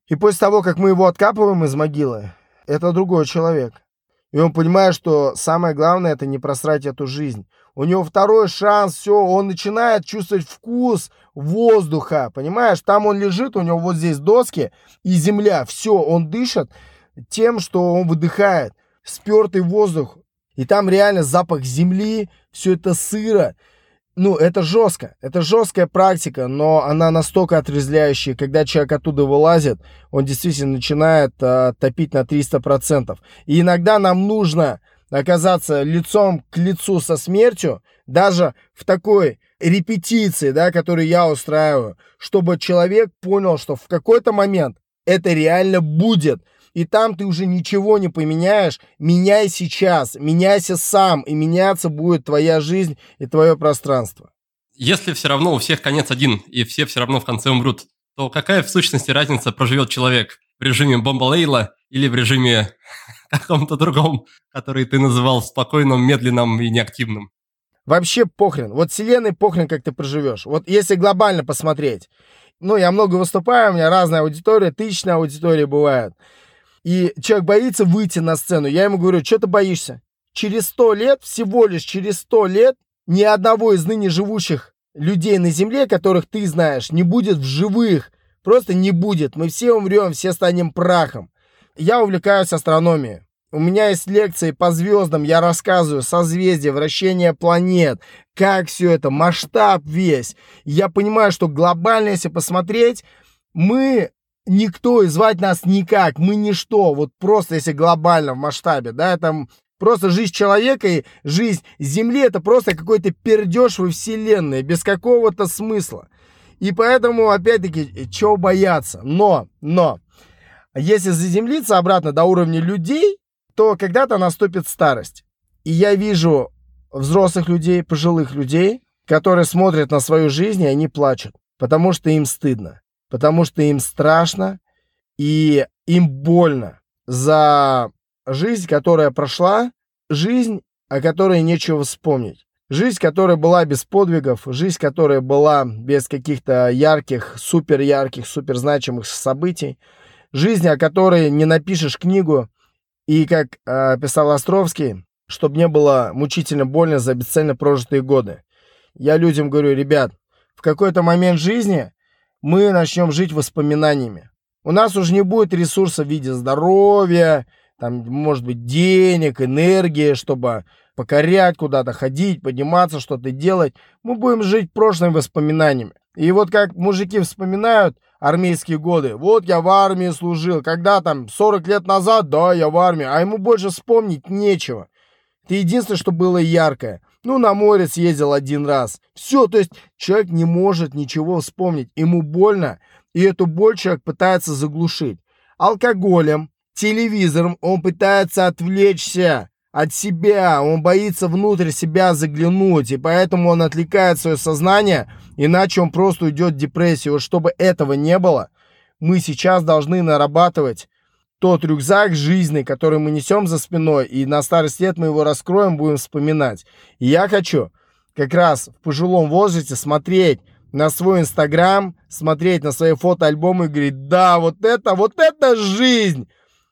И после того, как мы его откапываем из могилы, это другой человек. И он понимает, что самое главное это не просрать эту жизнь. У него второй шанс, все, он начинает чувствовать вкус воздуха, понимаешь? Там он лежит, у него вот здесь доски и земля, все, он дышит тем, что он выдыхает, спертый воздух. И там реально запах земли, все это сыро ну, это жестко, это жесткая практика, но она настолько отрезвляющая, когда человек оттуда вылазит, он действительно начинает э, топить на 300%. И иногда нам нужно оказаться лицом к лицу со смертью, даже в такой репетиции, да, которую я устраиваю, чтобы человек понял, что в какой-то момент это реально будет – и там ты уже ничего не поменяешь. Меняй сейчас, меняйся сам, и меняться будет твоя жизнь и твое пространство. Если все равно у всех конец один, и все все равно в конце умрут, то какая в сущности разница проживет человек в режиме бомба Лейла или в режиме каком-то другом, который ты называл спокойным, медленным и неактивным? Вообще похрен. Вот вселенной похрен, как ты проживешь. Вот если глобально посмотреть. Ну, я много выступаю, у меня разная аудитория, тысячная аудитория бывает и человек боится выйти на сцену, я ему говорю, что ты боишься? Через сто лет, всего лишь через сто лет, ни одного из ныне живущих людей на Земле, которых ты знаешь, не будет в живых. Просто не будет. Мы все умрем, все станем прахом. Я увлекаюсь астрономией. У меня есть лекции по звездам, я рассказываю созвездия, вращение планет, как все это, масштаб весь. Я понимаю, что глобально, если посмотреть, мы никто и звать нас никак, мы ничто, вот просто если глобально в масштабе, да, там просто жизнь человека и жизнь Земли это просто какой-то пердеж во Вселенной, без какого-то смысла. И поэтому, опять-таки, чего бояться? Но, но, если заземлиться обратно до уровня людей, то когда-то наступит старость. И я вижу взрослых людей, пожилых людей, которые смотрят на свою жизнь, и они плачут, потому что им стыдно потому что им страшно и им больно за жизнь, которая прошла, жизнь, о которой нечего вспомнить. Жизнь, которая была без подвигов, жизнь, которая была без каких-то ярких, супер ярких, супер значимых событий, жизнь, о которой не напишешь книгу, и, как э, писал Островский, чтобы не было мучительно больно за бесцельно прожитые годы. Я людям говорю, ребят, в какой-то момент жизни мы начнем жить воспоминаниями. У нас уже не будет ресурса в виде здоровья, там, может быть, денег, энергии, чтобы покорять куда-то, ходить, подниматься, что-то делать. Мы будем жить прошлыми воспоминаниями. И вот как мужики вспоминают армейские годы. Вот я в армии служил. Когда там, 40 лет назад, да, я в армии. А ему больше вспомнить нечего. Это единственное, что было яркое. Ну, на море съездил один раз. Все, то есть человек не может ничего вспомнить. Ему больно, и эту боль человек пытается заглушить. Алкоголем, телевизором он пытается отвлечься от себя, он боится внутрь себя заглянуть, и поэтому он отвлекает свое сознание, иначе он просто уйдет в депрессию. Чтобы этого не было, мы сейчас должны нарабатывать тот рюкзак жизни, который мы несем за спиной, и на старость лет мы его раскроем, будем вспоминать. И я хочу как раз в пожилом возрасте смотреть на свой инстаграм, смотреть на свои фотоальбомы и говорить, да, вот это, вот это жизнь,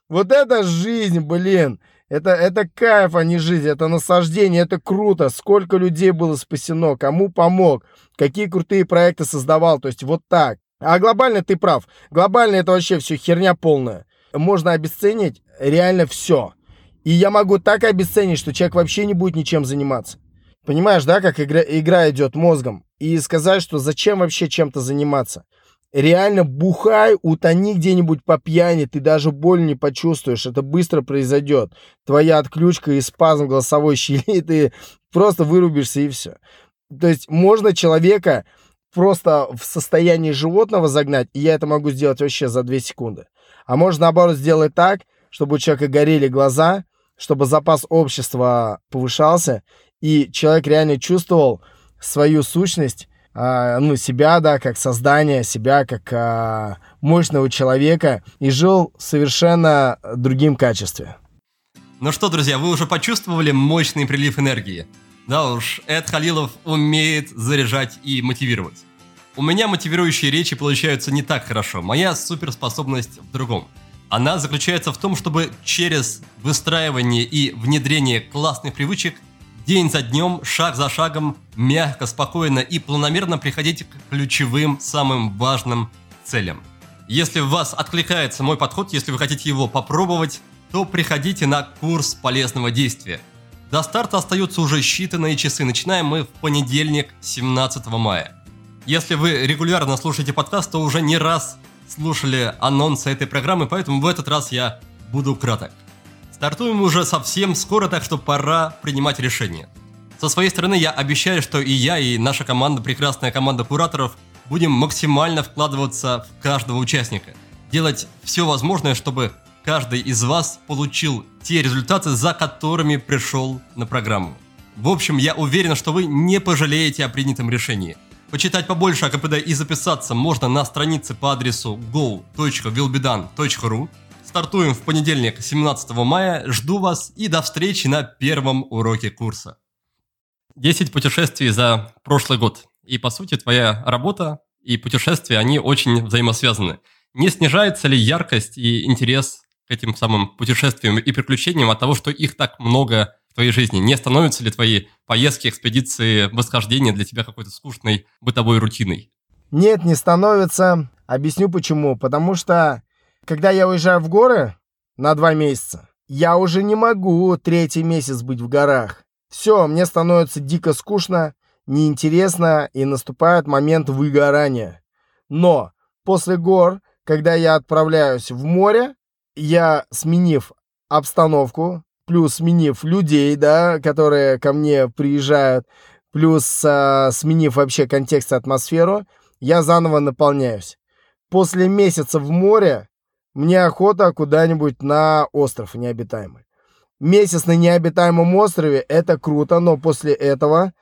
вот это жизнь, блин. Это, это кайф, а не жизнь, это наслаждение, это круто. Сколько людей было спасено, кому помог, какие крутые проекты создавал. То есть вот так. А глобально ты прав. Глобально это вообще все херня полная можно обесценить реально все. И я могу так обесценить, что человек вообще не будет ничем заниматься. Понимаешь, да, как игра, игра идет мозгом. И сказать, что зачем вообще чем-то заниматься. Реально бухай, утони где-нибудь по пьяни, ты даже боль не почувствуешь, это быстро произойдет. Твоя отключка и спазм голосовой щели, ты просто вырубишься и все. То есть можно человека просто в состоянии животного загнать, и я это могу сделать вообще за 2 секунды. А можно, наоборот, сделать так, чтобы у человека горели глаза, чтобы запас общества повышался, и человек реально чувствовал свою сущность, э, ну, себя, да, как создание, себя как э, мощного человека, и жил в совершенно другим качестве. Ну что, друзья, вы уже почувствовали мощный прилив энергии? Да уж, Эд Халилов умеет заряжать и мотивировать. У меня мотивирующие речи получаются не так хорошо. Моя суперспособность в другом. Она заключается в том, чтобы через выстраивание и внедрение классных привычек день за днем, шаг за шагом, мягко, спокойно и планомерно приходить к ключевым, самым важным целям. Если в вас откликается мой подход, если вы хотите его попробовать, то приходите на курс полезного действия. До старта остаются уже считанные часы. Начинаем мы в понедельник, 17 мая. Если вы регулярно слушаете подкаст, то уже не раз слушали анонсы этой программы, поэтому в этот раз я буду краток. Стартуем уже совсем скоро, так что пора принимать решение. Со своей стороны я обещаю, что и я, и наша команда, прекрасная команда кураторов, будем максимально вкладываться в каждого участника. Делать все возможное, чтобы каждый из вас получил те результаты, за которыми пришел на программу. В общем, я уверен, что вы не пожалеете о принятом решении – Почитать побольше о КПД и записаться можно на странице по адресу go.vilbedan.ru. Стартуем в понедельник, 17 мая. Жду вас и до встречи на первом уроке курса. 10 путешествий за прошлый год. И по сути твоя работа и путешествия, они очень взаимосвязаны. Не снижается ли яркость и интерес к этим самым путешествиям и приключениям от того, что их так много в твоей жизни? Не становятся ли твои поездки, экспедиции, восхождения для тебя какой-то скучной бытовой рутиной? Нет, не становится. Объясню почему. Потому что, когда я уезжаю в горы на два месяца, я уже не могу третий месяц быть в горах. Все, мне становится дико скучно, неинтересно, и наступает момент выгорания. Но после гор, когда я отправляюсь в море, я, сменив обстановку, плюс сменив людей, да, которые ко мне приезжают, плюс а, сменив вообще контекст и атмосферу, я заново наполняюсь. После месяца в море мне охота куда-нибудь на остров необитаемый. Месяц на необитаемом острове – это круто, но после этого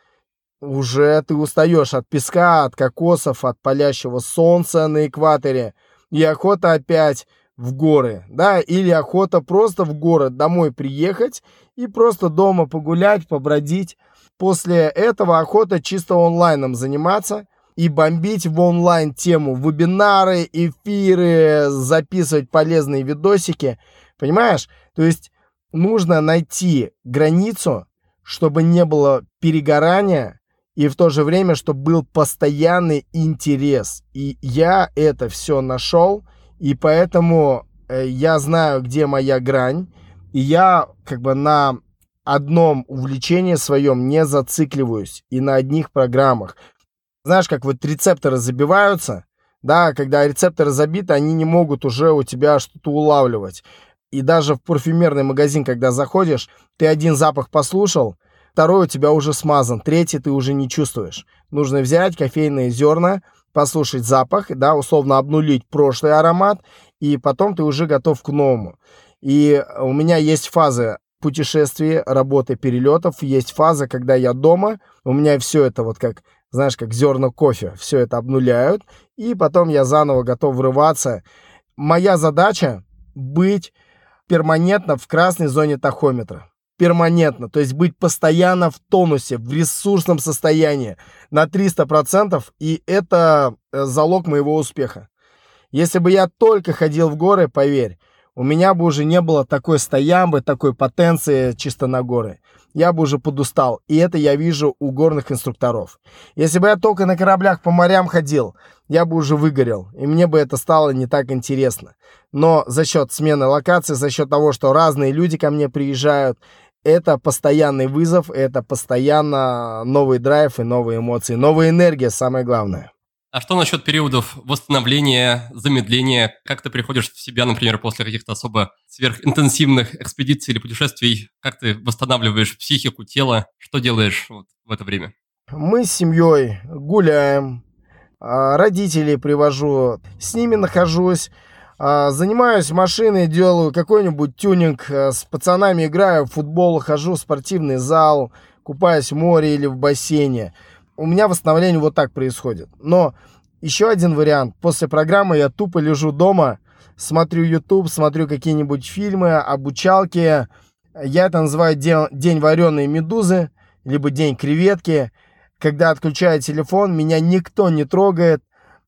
уже ты устаешь от песка, от кокосов, от палящего солнца на экваторе. И охота опять в горы, да, или охота просто в город домой приехать и просто дома погулять, побродить. После этого охота чисто онлайном заниматься и бомбить в онлайн тему вебинары, эфиры, записывать полезные видосики. Понимаешь? То есть нужно найти границу, чтобы не было перегорания, и в то же время, чтобы был постоянный интерес. И я это все нашел, и поэтому э, я знаю, где моя грань, и я как бы на одном увлечении своем не зацикливаюсь и на одних программах. Знаешь, как вот рецепторы забиваются, да, когда рецепторы забиты, они не могут уже у тебя что-то улавливать. И даже в парфюмерный магазин, когда заходишь, ты один запах послушал, второй у тебя уже смазан, третий ты уже не чувствуешь. Нужно взять кофейные зерна, послушать запах, да, условно обнулить прошлый аромат, и потом ты уже готов к новому. И у меня есть фазы путешествий, работы, перелетов, есть фаза, когда я дома, у меня все это вот как, знаешь, как зерна кофе, все это обнуляют, и потом я заново готов врываться. Моя задача быть перманентно в красной зоне тахометра перманентно, то есть быть постоянно в тонусе, в ресурсном состоянии на 300%, и это э, залог моего успеха. Если бы я только ходил в горы, поверь, у меня бы уже не было такой стоямбы, такой потенции чисто на горы. Я бы уже подустал, и это я вижу у горных инструкторов. Если бы я только на кораблях по морям ходил, я бы уже выгорел, и мне бы это стало не так интересно. Но за счет смены локации, за счет того, что разные люди ко мне приезжают, это постоянный вызов, это постоянно новый драйв и новые эмоции, новая энергия, самое главное. А что насчет периодов восстановления, замедления? Как ты приходишь в себя, например, после каких-то особо сверхинтенсивных экспедиций или путешествий? Как ты восстанавливаешь психику, тело? Что делаешь вот в это время? Мы с семьей гуляем, а, родителей привожу, с ними нахожусь, а, занимаюсь машиной, делаю какой-нибудь тюнинг, э, с пацанами играю в футбол, хожу в спортивный зал, купаюсь в море или в бассейне. У меня восстановление вот так происходит. Но еще один вариант. После программы я тупо лежу дома, смотрю YouTube, смотрю какие-нибудь фильмы, обучалки. Я это называю день, день вареной медузы, либо день креветки. когда отключаю телефон, меня никто не трогает,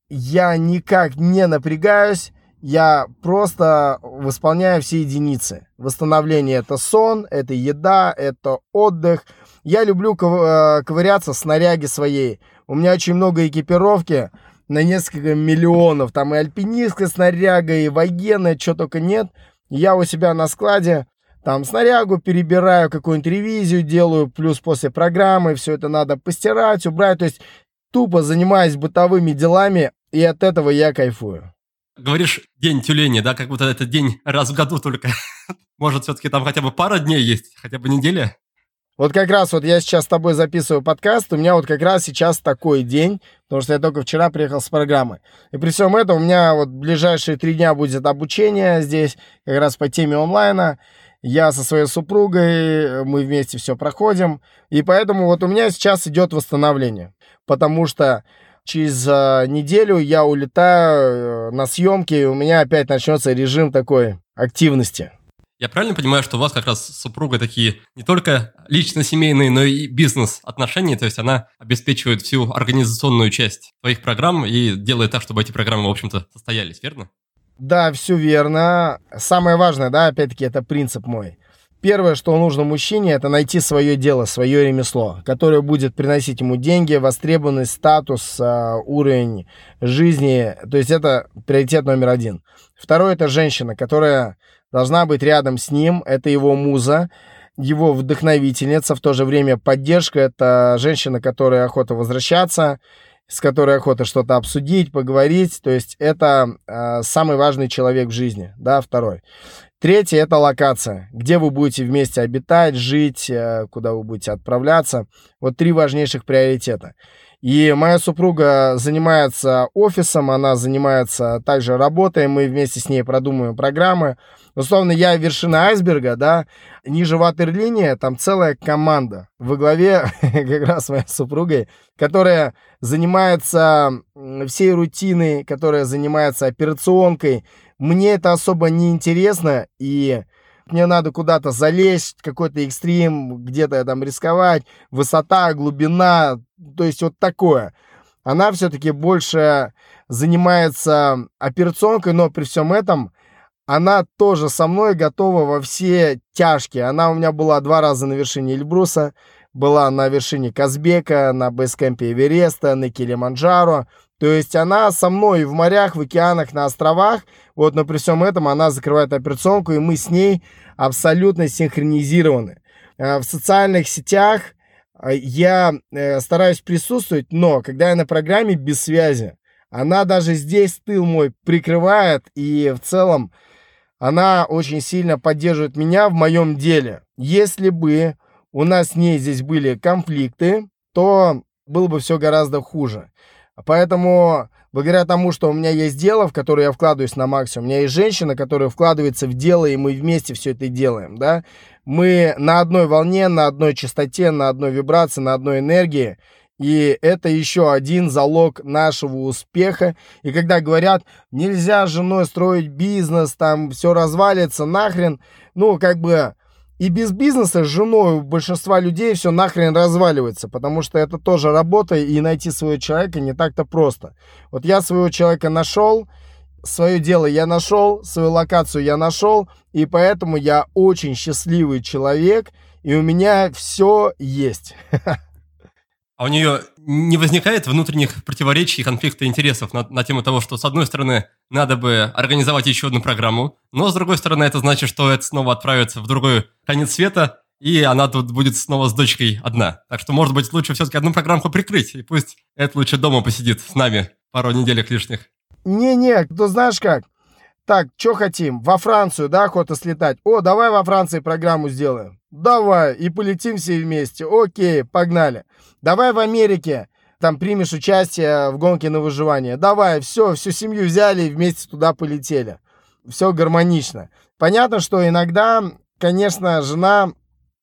я никак не напрягаюсь, я просто восполняю все единицы. Восстановление это сон, это еда, это отдых. Я люблю э, ковыряться в снаряге своей. У меня очень много экипировки на несколько миллионов. Там и альпинистская снаряга, и военная, что только нет. Я у себя на складе там снарягу перебираю, какую-нибудь ревизию делаю, плюс после программы все это надо постирать, убрать. То есть тупо занимаюсь бытовыми делами, и от этого я кайфую. Говоришь, день тюлени, да, как будто это день раз в году только. Может, все-таки там хотя бы пара дней есть, хотя бы неделя? Вот как раз вот я сейчас с тобой записываю подкаст, у меня вот как раз сейчас такой день, потому что я только вчера приехал с программы. И при всем этом у меня вот ближайшие три дня будет обучение здесь, как раз по теме онлайна. Я со своей супругой, мы вместе все проходим. И поэтому вот у меня сейчас идет восстановление. Потому что через э, неделю я улетаю э, на съемки, и у меня опять начнется режим такой активности. Я правильно понимаю, что у вас как раз с супругой такие не только лично-семейные, но и бизнес-отношения, то есть она обеспечивает всю организационную часть твоих программ и делает так, чтобы эти программы, в общем-то, состоялись, верно? Да, все верно. Самое важное, да, опять-таки, это принцип мой. Первое, что нужно мужчине, это найти свое дело, свое ремесло, которое будет приносить ему деньги, востребованность, статус, а, уровень жизни. То есть это приоритет номер один. Второе, это женщина, которая должна быть рядом с ним. Это его муза, его вдохновительница, в то же время поддержка. Это женщина, которая охота возвращаться, с которой охота что-то обсудить, поговорить. То есть это э, самый важный человек в жизни, да, второй. Третье – это локация, где вы будете вместе обитать, жить, э, куда вы будете отправляться. Вот три важнейших приоритета. И моя супруга занимается офисом, она занимается также работой, мы вместе с ней продумываем программы. Условно, я вершина айсберга, да, ниже ватерлинии там целая команда во главе как раз моей супругой, которая занимается всей рутиной, которая занимается операционкой, мне это особо не интересно, и мне надо куда-то залезть, какой-то экстрим, где-то там рисковать, высота, глубина, то есть вот такое. Она все-таки больше занимается операционкой, но при всем этом она тоже со мной готова во все тяжкие. Она у меня была два раза на вершине Эльбруса, была на вершине Казбека, на бейскэмпе Эвереста, на Килиманджаро. То есть она со мной в морях, в океанах, на островах. Вот, но при всем этом она закрывает операционку, и мы с ней абсолютно синхронизированы. Э, в социальных сетях э, я э, стараюсь присутствовать, но когда я на программе без связи, она даже здесь тыл мой прикрывает, и в целом она очень сильно поддерживает меня в моем деле. Если бы у нас с ней здесь были конфликты, то было бы все гораздо хуже. Поэтому, благодаря тому, что у меня есть дело, в которое я вкладываюсь на максимум, у меня есть женщина, которая вкладывается в дело, и мы вместе все это делаем, да, мы на одной волне, на одной частоте, на одной вибрации, на одной энергии, и это еще один залог нашего успеха. И когда говорят, нельзя с женой строить бизнес, там все развалится, нахрен, ну, как бы и без бизнеса с женой у большинства людей все нахрен разваливается, потому что это тоже работа, и найти своего человека не так-то просто. Вот я своего человека нашел, свое дело я нашел, свою локацию я нашел, и поэтому я очень счастливый человек, и у меня все есть. А у нее не возникает внутренних противоречий, конфликта интересов на, на тему того, что, с одной стороны, надо бы организовать еще одну программу, но, с другой стороны, это значит, что это снова отправится в другой конец света, и она тут будет снова с дочкой одна. Так что, может быть, лучше все-таки одну программку прикрыть, и пусть это лучше дома посидит с нами пару неделек лишних. Не-не, кто знаешь как? Так, что хотим? Во Францию, да, охота слетать? О, давай во Франции программу сделаем. Давай, и полетим все вместе. Окей, погнали. Давай в Америке, там примешь участие в гонке на выживание. Давай, все, всю семью взяли и вместе туда полетели. Все гармонично. Понятно, что иногда, конечно, жена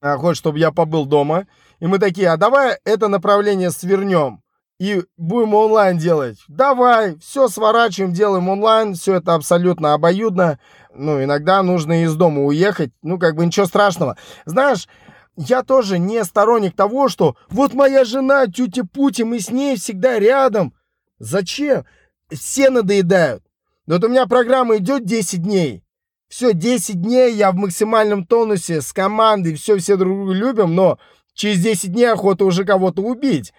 а, хочет, чтобы я побыл дома. И мы такие, а давай это направление свернем и будем онлайн делать. Давай, все сворачиваем, делаем онлайн, все это абсолютно обоюдно. Ну, иногда нужно из дома уехать, ну, как бы ничего страшного. Знаешь, я тоже не сторонник того, что вот моя жена, тетя Пути, мы с ней всегда рядом. Зачем? Все надоедают. Вот у меня программа идет 10 дней. Все, 10 дней я в максимальном тонусе с командой, все, все друг друга любим, но через 10 дней охота уже кого-то убить.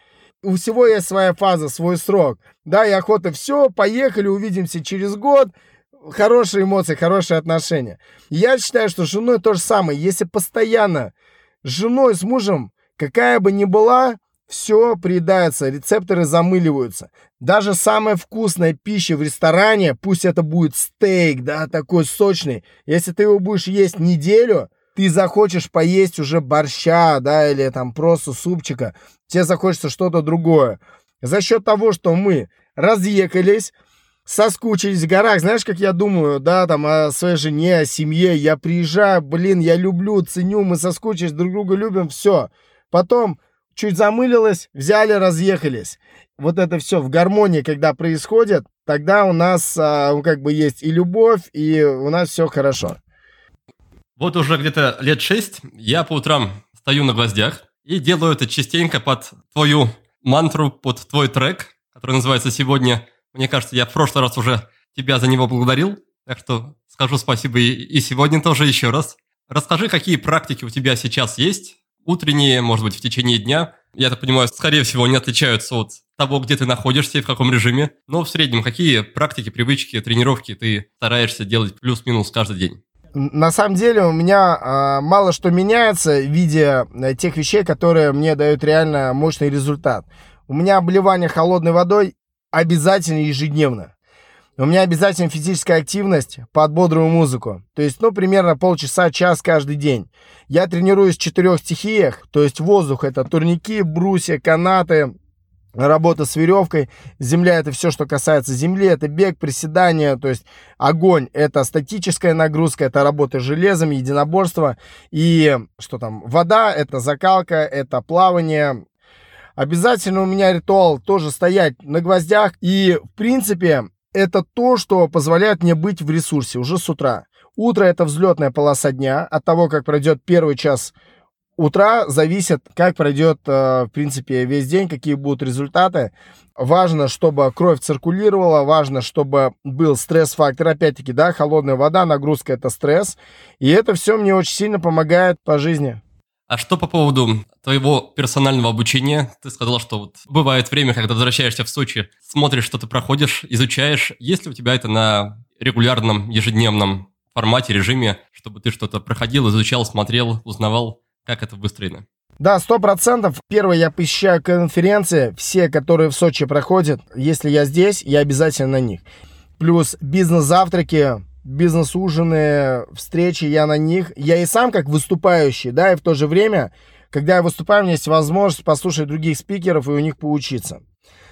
У всего есть своя фаза, свой срок. Да, и охота, все, поехали, увидимся через год. Хорошие эмоции, хорошие отношения. Я считаю, что с женой то же самое. Если постоянно с женой, с мужем, какая бы ни была, все приедается, рецепторы замыливаются. Даже самая вкусная пища в ресторане, пусть это будет стейк, да, такой сочный, если ты его будешь есть неделю, ты захочешь поесть уже борща, да, или там просто супчика, тебе захочется что-то другое. За счет того, что мы разъехались, соскучились в горах, знаешь, как я думаю, да, там о своей жене, о семье, я приезжаю, блин, я люблю, ценю, мы соскучились, друг друга любим, все. Потом чуть замылилось, взяли, разъехались. Вот это все в гармонии, когда происходит, тогда у нас а, как бы есть и любовь, и у нас все хорошо. Вот уже где-то лет шесть я по утрам стою на гвоздях и делаю это частенько под твою мантру, под твой трек, который называется «Сегодня». Мне кажется, я в прошлый раз уже тебя за него благодарил, так что скажу спасибо и, и сегодня тоже еще раз. Расскажи, какие практики у тебя сейчас есть, утренние, может быть, в течение дня. Я так понимаю, скорее всего, не отличаются от того, где ты находишься и в каком режиме. Но в среднем, какие практики, привычки, тренировки ты стараешься делать плюс-минус каждый день? На самом деле у меня э, мало что меняется в виде э, тех вещей, которые мне дают реально мощный результат. У меня обливание холодной водой обязательно ежедневно. У меня обязательно физическая активность под бодрую музыку. То есть, ну, примерно полчаса, час каждый день. Я тренируюсь в четырех стихиях. То есть, воздух — это турники, брусья, канаты, работа с веревкой. Земля — это все, что касается земли. Это бег, приседания. То есть, огонь — это статическая нагрузка, это работа с железом, единоборство. И что там? Вода — это закалка, это плавание, Обязательно у меня ритуал тоже стоять на гвоздях. И, в принципе, это то, что позволяет мне быть в ресурсе уже с утра. Утро это взлетная полоса дня. От того, как пройдет первый час утра, зависит, как пройдет, э, в принципе, весь день, какие будут результаты. Важно, чтобы кровь циркулировала, важно, чтобы был стресс-фактор. Опять-таки, да, холодная вода, нагрузка – это стресс. И это все мне очень сильно помогает по жизни. А что по поводу твоего персонального обучения? Ты сказал, что вот бывает время, когда возвращаешься в Сочи, смотришь, что ты проходишь, изучаешь. Есть ли у тебя это на регулярном, ежедневном формате, режиме, чтобы ты что-то проходил, изучал, смотрел, узнавал, как это выстроено? Да, сто процентов. Первое, я посещаю конференции, все, которые в Сочи проходят. Если я здесь, я обязательно на них. Плюс бизнес-завтраки, бизнес-ужины, встречи, я на них. Я и сам как выступающий, да, и в то же время, когда я выступаю, у меня есть возможность послушать других спикеров и у них поучиться.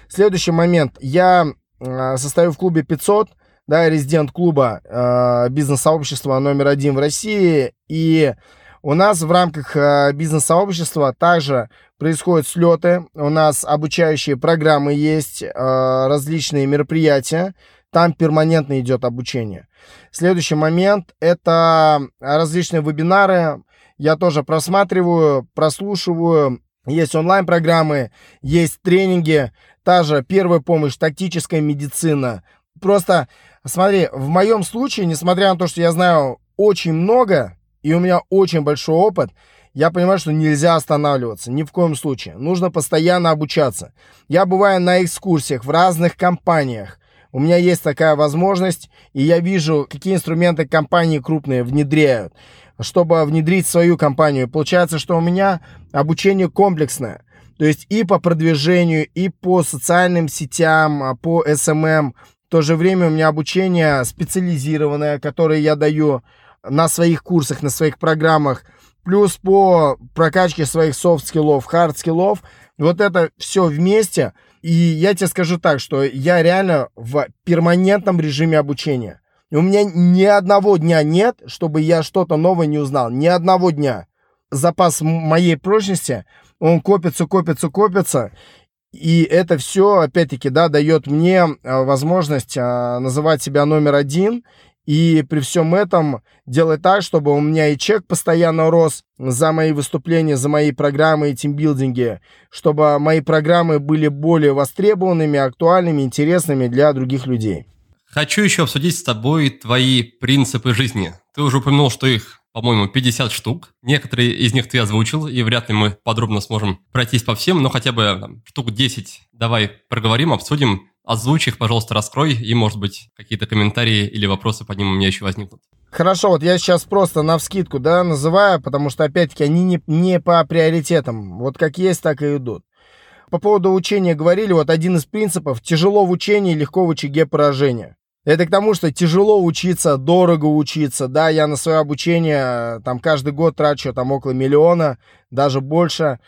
Следующий момент. Я э, состою в клубе 500, да, резидент клуба э, бизнес-сообщества номер один в России. И у нас в рамках э, бизнес-сообщества также происходят слеты. У нас обучающие программы есть, э, различные мероприятия. Там перманентно идет обучение. Следующий момент – это различные вебинары. Я тоже просматриваю, прослушиваю. Есть онлайн-программы, есть тренинги, та же первая помощь, тактическая медицина. Просто, смотри, в моем случае, несмотря на то, что я знаю очень много, и у меня очень большой опыт, я понимаю, что нельзя останавливаться, ни в коем случае. Нужно постоянно обучаться. Я бываю на экскурсиях в разных компаниях, у меня есть такая возможность, и я вижу, какие инструменты компании крупные внедряют, чтобы внедрить свою компанию. Получается, что у меня обучение комплексное. То есть и по продвижению, и по социальным сетям, а, по SMM. В то же время у меня обучение специализированное, которое я даю на своих курсах, на своих программах. Плюс по прокачке своих софт-скиллов, хард-скиллов. Вот это все вместе – и я тебе скажу так, что я реально в перманентном режиме обучения. У меня ни одного дня нет, чтобы я что-то новое не узнал. Ни одного дня. Запас моей прочности, он копится, копится, копится. И это все, опять-таки, да, дает мне а, возможность а, называть себя номер один И при всем этом делать так, чтобы у меня и чек постоянно рос за мои выступления, за мои программы и тимбилдинги, чтобы мои программы были более востребованными, актуальными, интересными для других людей. Хочу еще обсудить с тобой твои принципы жизни. Ты уже упомянул, что их, по-моему, 50 штук. Некоторые из них ты озвучил, и вряд ли мы подробно сможем пройтись по всем, но хотя бы там, штук 10 давай проговорим, обсудим. Озвучь их, пожалуйста, раскрой, и, может быть, какие-то комментарии или вопросы по ним у меня еще возникнут. Хорошо, вот я сейчас просто на вскидку, да, называю, потому что, опять-таки, они не, не по приоритетам. Вот как есть, так и идут. По поводу учения говорили, вот один из принципов – тяжело в учении, легко в очаге поражения. Это к тому, что тяжело учиться, дорого учиться, да, я на свое обучение э, там каждый год трачу там около миллиона, даже больше.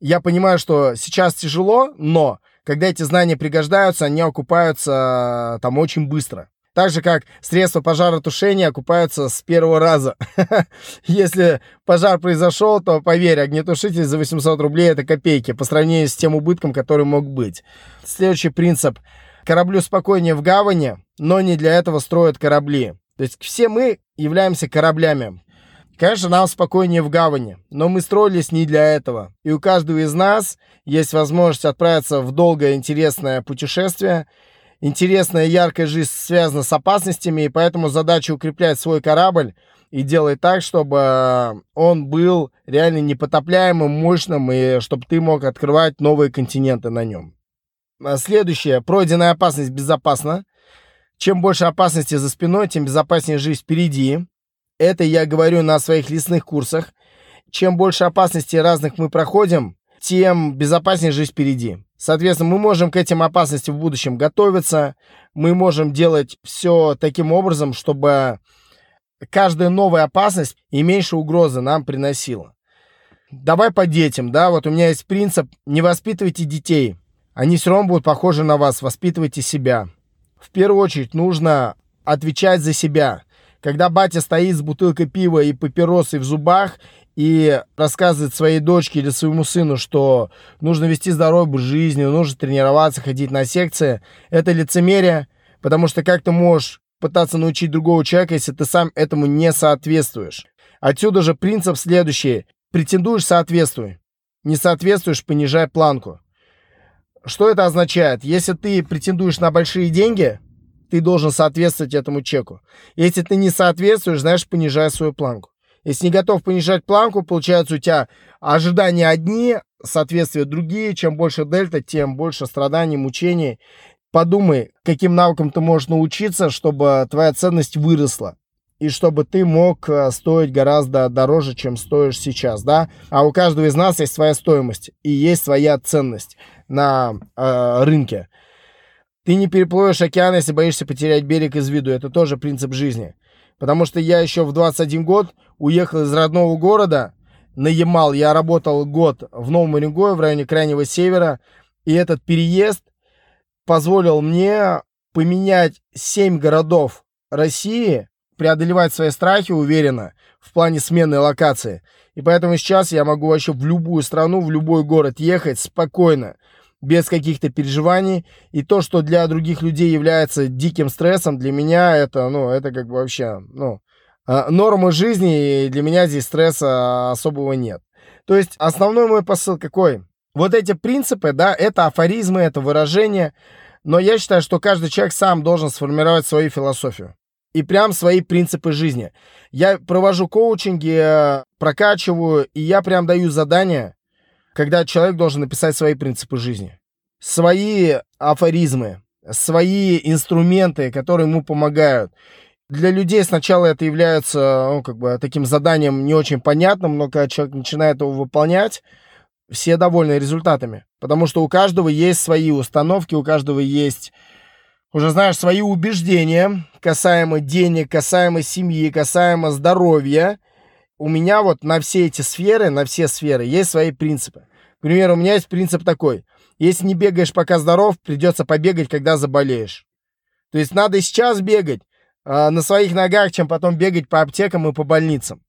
Я понимаю, что сейчас тяжело, но когда эти знания пригождаются, они окупаются э, там очень быстро. Так же, как средства пожаротушения окупаются с первого раза. Если пожар произошел, то, поверь, огнетушитель за 800 рублей – это копейки по сравнению с тем убытком, который мог быть. Следующий принцип – Кораблю спокойнее в гавани, но не для этого строят корабли. То есть все мы являемся кораблями. Конечно, нам спокойнее в гавани, но мы строились не для этого. И у каждого из нас есть возможность отправиться в долгое интересное путешествие. Интересная яркая жизнь связана с опасностями, и поэтому задача укреплять свой корабль и делать так, чтобы он был реально непотопляемым, мощным, и чтобы ты мог открывать новые континенты на нем. А, следующее. Пройденная опасность безопасна. Чем больше опасности за спиной, тем безопаснее жизнь впереди. Это я говорю на своих лесных курсах. Чем больше опасностей разных мы проходим, тем безопаснее жизнь впереди. Соответственно, мы можем к этим опасностям в будущем готовиться. Мы можем делать все таким образом, чтобы каждая новая опасность и меньше угрозы нам приносила. Давай по детям, да, вот у меня есть принцип, не воспитывайте детей, они все равно будут похожи на вас, воспитывайте себя. В первую очередь нужно отвечать за себя. Когда батя стоит с бутылкой пива и папиросой в зубах и рассказывает своей дочке или своему сыну, что нужно вести здоровую жизнь, нужно тренироваться, ходить на секции, это лицемерие, потому что как ты можешь пытаться научить другого человека, если ты сам этому не соответствуешь. Отсюда же принцип следующий. Претендуешь – соответствуй. Не соответствуешь – понижай планку. Что это означает? Если ты претендуешь на большие деньги, ты должен соответствовать этому чеку. Если ты не соответствуешь, знаешь, понижай свою планку. Если не готов понижать планку, получается у тебя ожидания одни, соответствия другие. Чем больше дельта, тем больше страданий, мучений. Подумай, каким навыкам ты можешь научиться, чтобы твоя ценность выросла. И чтобы ты мог э, стоить гораздо дороже, чем стоишь сейчас, да? А у каждого из нас есть своя стоимость и есть своя ценность на э, рынке. Ты не переплывешь океан, если боишься потерять берег из виду. Это тоже принцип жизни. Потому что я еще в 21 год уехал из родного города на Ямал. Я работал год в Новом Уренгое, в районе Крайнего Севера. И этот переезд позволил мне поменять 7 городов России, преодолевать свои страхи уверенно в плане смены локации. И поэтому сейчас я могу вообще в любую страну, в любой город ехать спокойно без каких-то переживаний. И то, что для других людей является диким стрессом, для меня это, ну, это как бы вообще, ну, а, норма жизни, и для меня здесь стресса особого нет. То есть основной мой посыл какой? Вот эти принципы, да, это афоризмы, это выражения, но я считаю, что каждый человек сам должен сформировать свою философию и прям свои принципы жизни. Я провожу коучинги, э, прокачиваю, и я прям даю задания, когда человек должен написать свои принципы жизни, свои афоризмы, свои инструменты, которые ему помогают. Для людей сначала это является ну, как бы таким заданием не очень понятным, но когда человек начинает его выполнять, все довольны результатами. Потому что у каждого есть свои установки, у каждого есть, уже знаешь, свои убеждения касаемо денег, касаемо семьи, касаемо здоровья – у меня вот на все эти сферы, на все сферы есть свои принципы. К примеру, у меня есть принцип такой. Если не бегаешь, пока здоров, придется побегать, когда заболеешь. То есть надо сейчас бегать э, на своих ногах, чем потом бегать по аптекам и по больницам.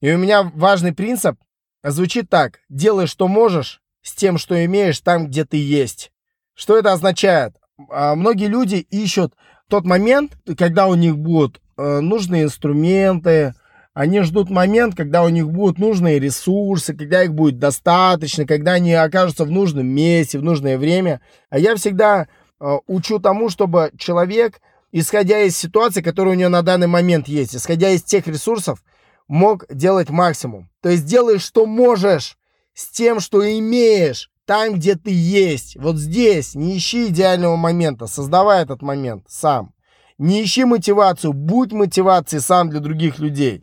И у меня важный принцип звучит так. Делай, что можешь, с тем, что имеешь там, где ты есть. Что это означает? А, многие люди ищут тот момент, когда у них будут э, нужные инструменты, они ждут момент, когда у них будут нужные ресурсы, когда их будет достаточно, когда они окажутся в нужном месте, в нужное время. А я всегда э, учу тому, чтобы человек, исходя из ситуации, которая у него на данный момент есть, исходя из тех ресурсов, мог делать максимум. То есть делай, что можешь, с тем, что имеешь, там, где ты есть. Вот здесь не ищи идеального момента, создавай этот момент сам. Не ищи мотивацию, будь мотивацией сам для других людей.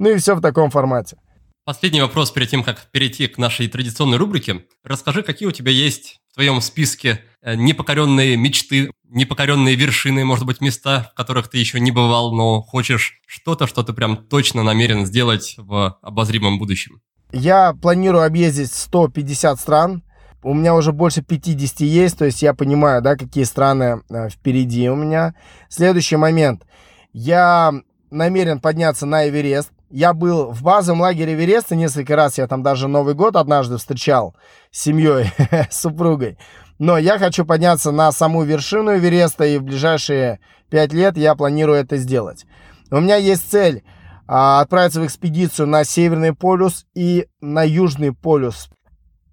Ну и все в таком формате. Последний вопрос перед тем, как перейти к нашей традиционной рубрике. Расскажи, какие у тебя есть в твоем списке э, непокоренные мечты, непокоренные вершины, может быть, места, в которых ты еще не бывал, но хочешь что-то, что ты прям точно намерен сделать в обозримом будущем? Я планирую объездить 150 стран. У меня уже больше 50 есть, то есть я понимаю, да, какие страны э, впереди у меня. Следующий момент. Я намерен подняться на Эверест. Я был в базовом лагере Эвереста несколько раз, я там даже Новый год однажды встречал с семьей, с супругой. Но я хочу подняться на саму вершину Эвереста, и в ближайшие пять лет я планирую это сделать. У меня есть цель а, отправиться в экспедицию на Северный полюс и на Южный полюс.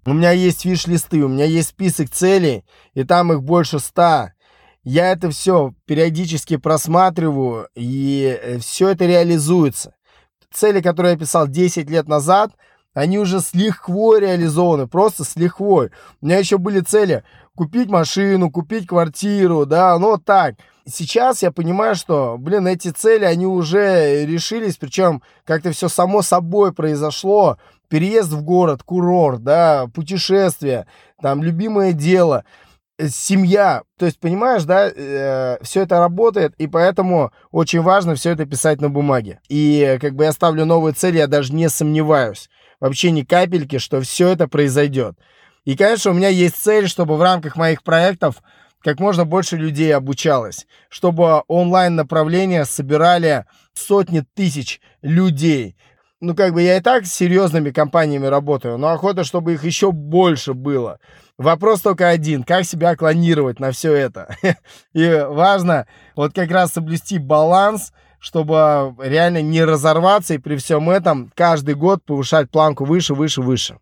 У меня есть виш-листы, у меня есть список целей, и там их больше ста. Я это все периодически просматриваю, и э, все это реализуется цели, которые я писал 10 лет назад, они уже с лихвой реализованы, просто с лихвой. У меня еще были цели купить машину, купить квартиру, да, ну вот так. Сейчас я понимаю, что, блин, эти цели, они уже решились, причем как-то все само собой произошло. Переезд в город, курорт, да, путешествие, там, любимое дело – семья. То есть, понимаешь, да, э, все это работает, и поэтому очень важно все это писать на бумаге. И как бы я ставлю новые цели, я даже не сомневаюсь, вообще ни капельки, что все это произойдет. И, конечно, у меня есть цель, чтобы в рамках моих проектов как можно больше людей обучалось, чтобы онлайн-направления собирали сотни тысяч людей. Ну, как бы я и так с серьезными компаниями работаю, но охота, чтобы их еще больше было. Вопрос только один, как себя клонировать на все это. И важно вот как раз соблюсти баланс, чтобы реально не разорваться и при всем этом каждый год повышать планку выше, выше, выше.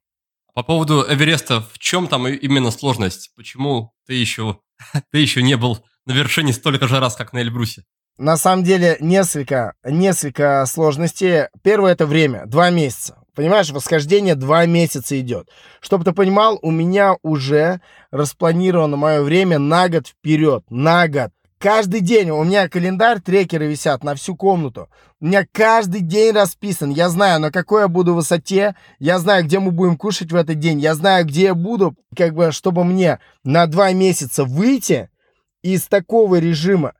По поводу Эвереста, в чем там именно сложность? Почему ты еще, ты еще не был на вершине столько же раз, как на Эльбрусе? На самом деле несколько, несколько сложностей. Первое это время, два месяца. Понимаешь, восхождение два месяца идет. Чтобы ты понимал, у меня уже распланировано мое время на год вперед. На год. Каждый день у меня календарь, трекеры висят на всю комнату. У меня каждый день расписан. Я знаю, на какой я буду высоте. Я знаю, где мы будем кушать в этот день. Я знаю, где я буду, как бы, чтобы мне на два месяца выйти из такого режима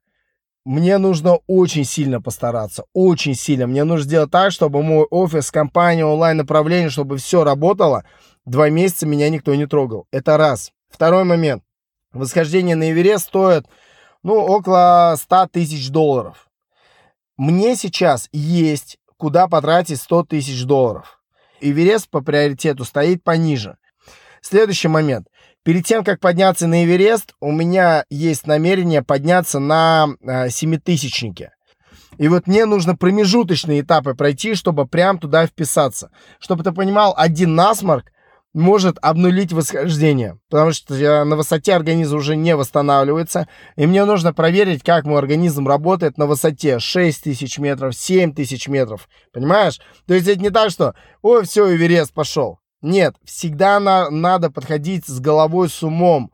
мне нужно очень сильно постараться, очень сильно. Мне нужно сделать так, чтобы мой офис, компания, онлайн-направление, чтобы все работало. Два месяца меня никто не трогал. Это раз. Второй момент. Восхождение на Эверест стоит, ну, около 100 тысяч долларов. Мне сейчас есть куда потратить 100 тысяч долларов. Эверест по приоритету стоит пониже. Следующий момент. Перед тем, как подняться на Эверест, у меня есть намерение подняться на э, семитысячнике. И вот мне нужно промежуточные этапы пройти, чтобы прям туда вписаться. Чтобы ты понимал, один насморк может обнулить восхождение, потому что на высоте организм уже не восстанавливается, и мне нужно проверить, как мой организм работает на высоте 6 тысяч метров, 7 тысяч метров, понимаешь? То есть это не так, что, ой, все, Эверест пошел. Нет, всегда на, надо подходить с головой, с умом.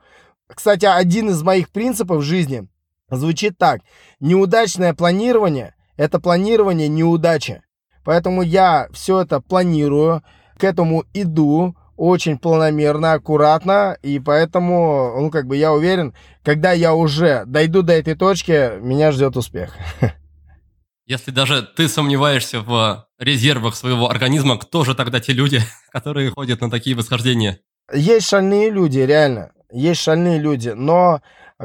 Кстати, один из моих принципов в жизни звучит так. Неудачное планирование – это планирование неудачи. Поэтому я все это планирую, к этому иду очень планомерно, аккуратно, и поэтому, ну, как бы я уверен, когда я уже дойду до этой точки, меня ждет успех. Если даже ты сомневаешься в резервах своего организма, кто же тогда те люди, которые ходят на такие восхождения? Есть шальные люди, реально. Есть шальные люди, но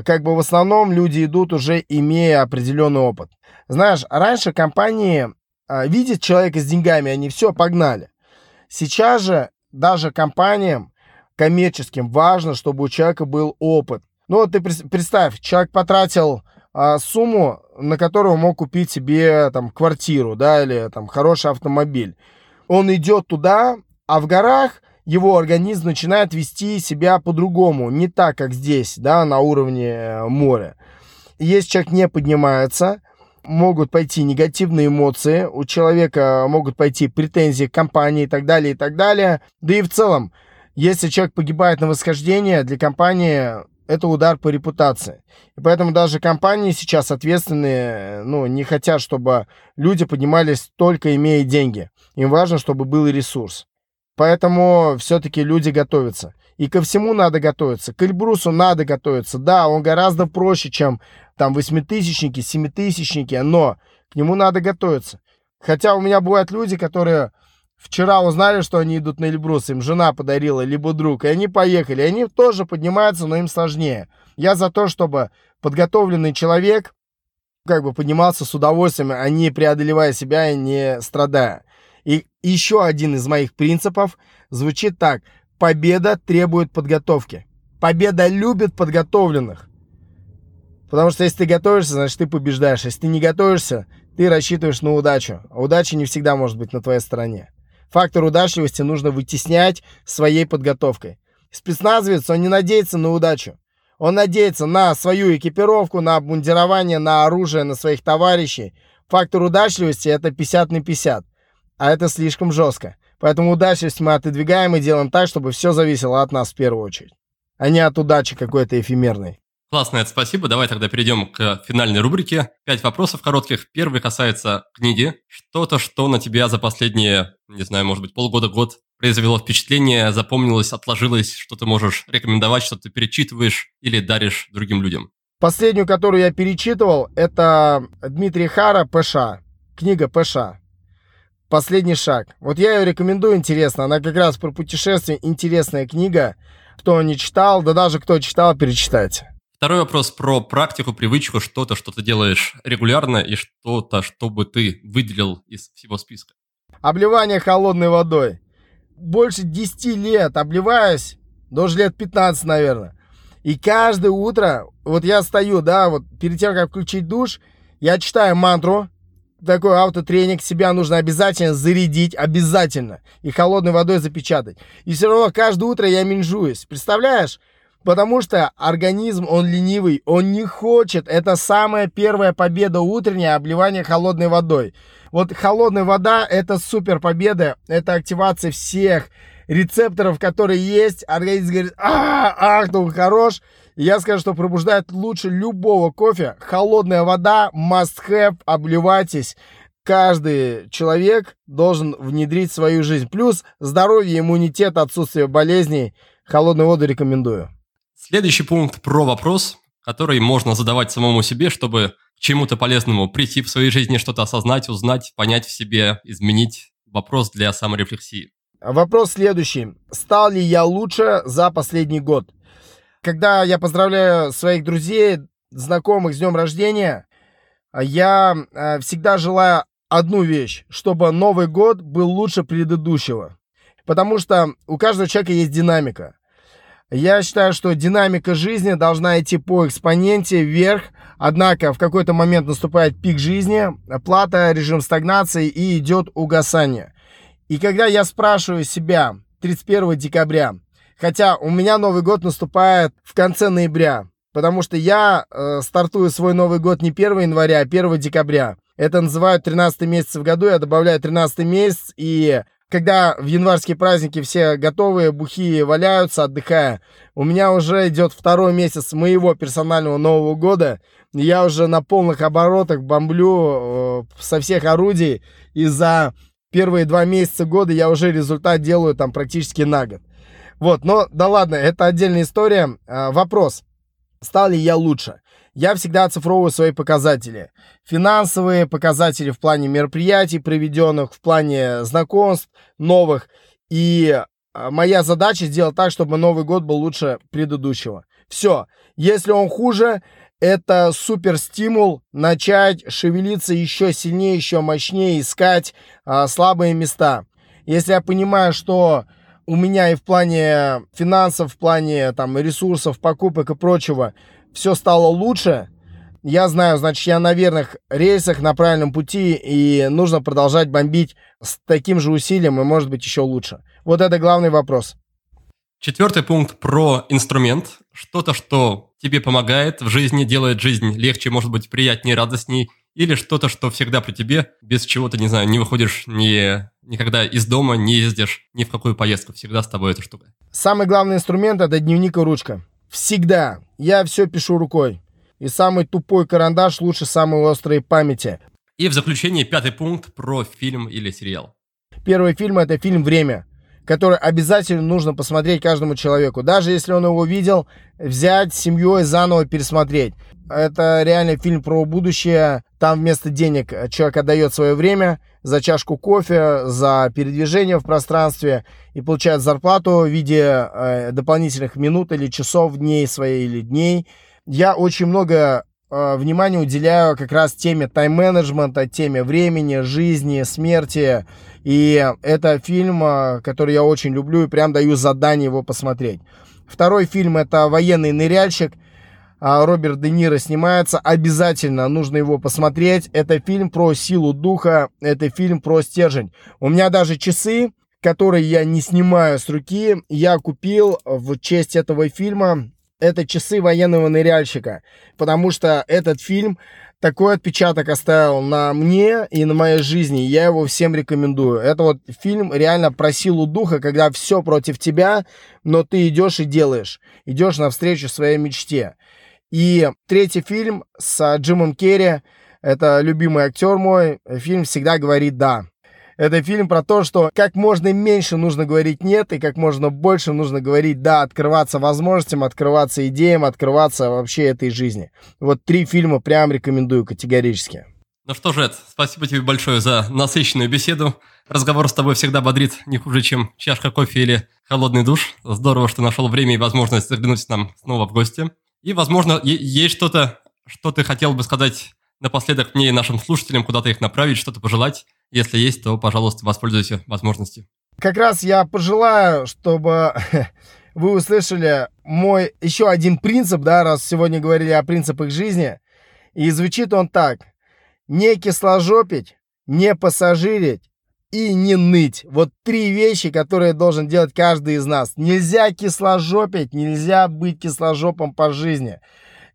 как бы в основном люди идут уже имея определенный опыт. Знаешь, раньше компании а, видят человека с деньгами, они все, погнали. Сейчас же даже компаниям коммерческим важно, чтобы у человека был опыт. Ну вот ты представь, человек потратил а, сумму, на которую мог купить себе там квартиру, да, или там хороший автомобиль. Он идет туда, а в горах его организм начинает вести себя по-другому, не так, как здесь, да, на уровне э, моря. Если человек не поднимается, могут пойти негативные эмоции, у человека могут пойти претензии к компании и так далее, и так далее. Да и в целом, если человек погибает на восхождении, для компании это удар по репутации. И поэтому даже компании сейчас ответственные, ну, не хотят, чтобы люди поднимались только имея деньги. Им важно, чтобы был ресурс. Поэтому все-таки люди готовятся. И ко всему надо готовиться. К Эльбрусу надо готовиться. Да, он гораздо проще, чем там восьмитысячники, семитысячники, но к нему надо готовиться. Хотя у меня бывают люди, которые вчера узнали, что они идут на Эльбрус, им жена подарила, либо друг, и они поехали. Они тоже поднимаются, но им сложнее. Я за то, чтобы подготовленный человек как бы поднимался с удовольствием, а не преодолевая себя и не страдая. И еще один из моих принципов звучит так. Победа требует подготовки. Победа любит подготовленных. Потому что если ты готовишься, значит ты побеждаешь. Если ты не готовишься, ты рассчитываешь на удачу. А удача не всегда может быть на твоей стороне. Фактор удачливости нужно вытеснять своей подготовкой. Спецназовец, он не надеется на удачу. Он надеется на свою экипировку, на обмундирование, на оружие, на своих товарищей. Фактор удачливости это 50 на 50 а это слишком жестко. Поэтому удачность мы отодвигаем и делаем так, чтобы все зависело от нас в первую очередь, а не от удачи какой-то эфемерной. Классно, это спасибо. Давай тогда перейдем к финальной рубрике. Пять вопросов коротких. Первый касается книги. Что-то, что на тебя за последние, не знаю, может быть, полгода-год произвело впечатление, запомнилось, отложилось, что ты можешь рекомендовать, что ты перечитываешь или даришь другим людям. Последнюю, которую я перечитывал, это Дмитрий Хара «ПШ». Книга «ПШ». Последний шаг. Вот я ее рекомендую, интересно. Она как раз про путешествие. Интересная книга. Кто не читал, да даже кто читал, перечитайте. Второй вопрос про практику, привычку, что-то, что ты делаешь регулярно и что-то, что бы ты выделил из всего списка. Обливание холодной водой. Больше 10 лет обливаюсь, даже лет 15, наверное. И каждое утро, вот я стою, да, вот перед тем, как включить душ, я читаю мантру, такой автотренинг себя нужно обязательно зарядить, обязательно. И холодной водой запечатать. И все равно каждое утро я менжуюсь. Представляешь? Потому что организм, он ленивый, он не хочет. Это самая первая победа утренняя, обливание холодной водой. Вот холодная вода – это супер победа, это активация всех рецепторов, которые есть. Организм говорит, а, ах, ну хорош. И я скажу, что пробуждает лучше любого кофе. Холодная вода, must have, обливайтесь. Каждый человек должен внедрить в свою жизнь. Плюс здоровье, иммунитет, отсутствие болезней. Холодную воду рекомендую. Следующий пункт про вопрос, который можно задавать самому себе, чтобы к чему-то полезному прийти в своей жизни, что-то осознать, узнать, понять в себе, изменить. Вопрос для саморефлексии. Вопрос следующий. Стал ли я лучше за последний год? когда я поздравляю своих друзей, знакомых с днем рождения, я э, всегда желаю одну вещь, чтобы Новый год был лучше предыдущего. Потому что у каждого человека есть динамика. Я считаю, что динамика жизни должна идти по экспоненте вверх, однако в какой-то момент наступает пик жизни, плата, режим стагнации и идет угасание. И когда я спрашиваю себя 31 декабря, Хотя у меня Новый год наступает в конце ноября, потому что я э, стартую свой Новый год не 1 января, а 1 декабря. Это называют 13 месяц в году, я добавляю 13 месяц, и когда в январские праздники все готовые, бухие валяются, отдыхая, у меня уже идет второй месяц моего персонального Нового года, я уже на полных оборотах бомблю э, со всех орудий, и за первые два месяца года я уже результат делаю там практически на год. Вот, но да ладно, это отдельная история. А, вопрос. Стал ли я лучше? Я всегда оцифровываю свои показатели. Финансовые показатели в плане мероприятий проведенных, в плане знакомств новых. И а, моя задача сделать так, чтобы Новый год был лучше предыдущего. Все. Если он хуже, это супер стимул начать шевелиться еще сильнее, еще мощнее, искать а, слабые места. Если я понимаю, что у меня и в плане финансов, в плане там ресурсов, покупок и прочего все стало лучше, я знаю, значит, я на верных рельсах, на правильном пути, и нужно продолжать бомбить с таким же усилием и, может быть, еще лучше. Вот это главный вопрос. Четвертый пункт про инструмент. Что-то, что тебе помогает в жизни, делает жизнь легче, может быть, приятнее, радостней. Или что-то, что всегда при тебе, без чего ты, не знаю, не выходишь ни, никогда из дома, не ездишь ни в какую поездку. Всегда с тобой эта штука. Самый главный инструмент – это дневник и ручка. Всегда. Я все пишу рукой. И самый тупой карандаш лучше самой острой памяти. И в заключение пятый пункт про фильм или сериал. Первый фильм – это фильм «Время» который обязательно нужно посмотреть каждому человеку. Даже если он его видел, взять семьей заново пересмотреть. Это реально фильм про будущее. Там вместо денег человек отдает свое время за чашку кофе, за передвижение в пространстве и получает зарплату в виде э, дополнительных минут или часов, дней своей или дней. Я очень много э, внимания уделяю как раз теме тайм-менеджмента, теме времени, жизни, смерти, и это фильм, а, который я очень люблю и прям даю задание его посмотреть. Второй фильм это «Военный ныряльщик». А, Роберт Де Ниро снимается. Обязательно нужно его посмотреть. Это фильм про силу духа, это фильм про стержень. У меня даже часы, которые я не снимаю с руки, я купил в честь этого фильма. Это часы военного ныряльщика, потому что этот фильм такой отпечаток оставил на мне и на моей жизни. Я его всем рекомендую. Это вот фильм реально про силу духа, когда все против тебя, но ты идешь и делаешь. Идешь навстречу своей мечте. И третий фильм с Джимом Керри. Это любимый актер мой. Фильм всегда говорит «да». Это фильм про то, что как можно меньше нужно говорить «нет», и как можно больше нужно говорить «да», открываться возможностям, открываться идеям, открываться вообще этой жизни. Вот три фильма прям рекомендую категорически. Ну что же, Эд, спасибо тебе большое за насыщенную беседу. Разговор с тобой всегда бодрит не хуже, чем чашка кофе или холодный душ. Здорово, что нашел время и возможность заглянуть к нам снова в гости. И, возможно, есть что-то, что ты хотел бы сказать напоследок мне и нашим слушателям, куда-то их направить, что-то пожелать. Если есть, то, пожалуйста, воспользуйся возможностью. Как раз я пожелаю, чтобы вы услышали мой еще один принцип, да, раз сегодня говорили о принципах жизни. И звучит он так. Не кисложопить, не пассажирить и не ныть. Вот три вещи, которые должен делать каждый из нас. Нельзя кисложопить, нельзя быть кисложопом по жизни.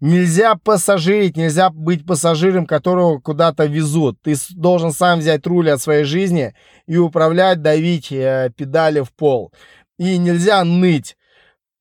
Нельзя пассажирить, нельзя быть пассажиром, которого куда-то везут. Ты должен сам взять руль от своей жизни и управлять, давить э, педали в пол. И нельзя ныть.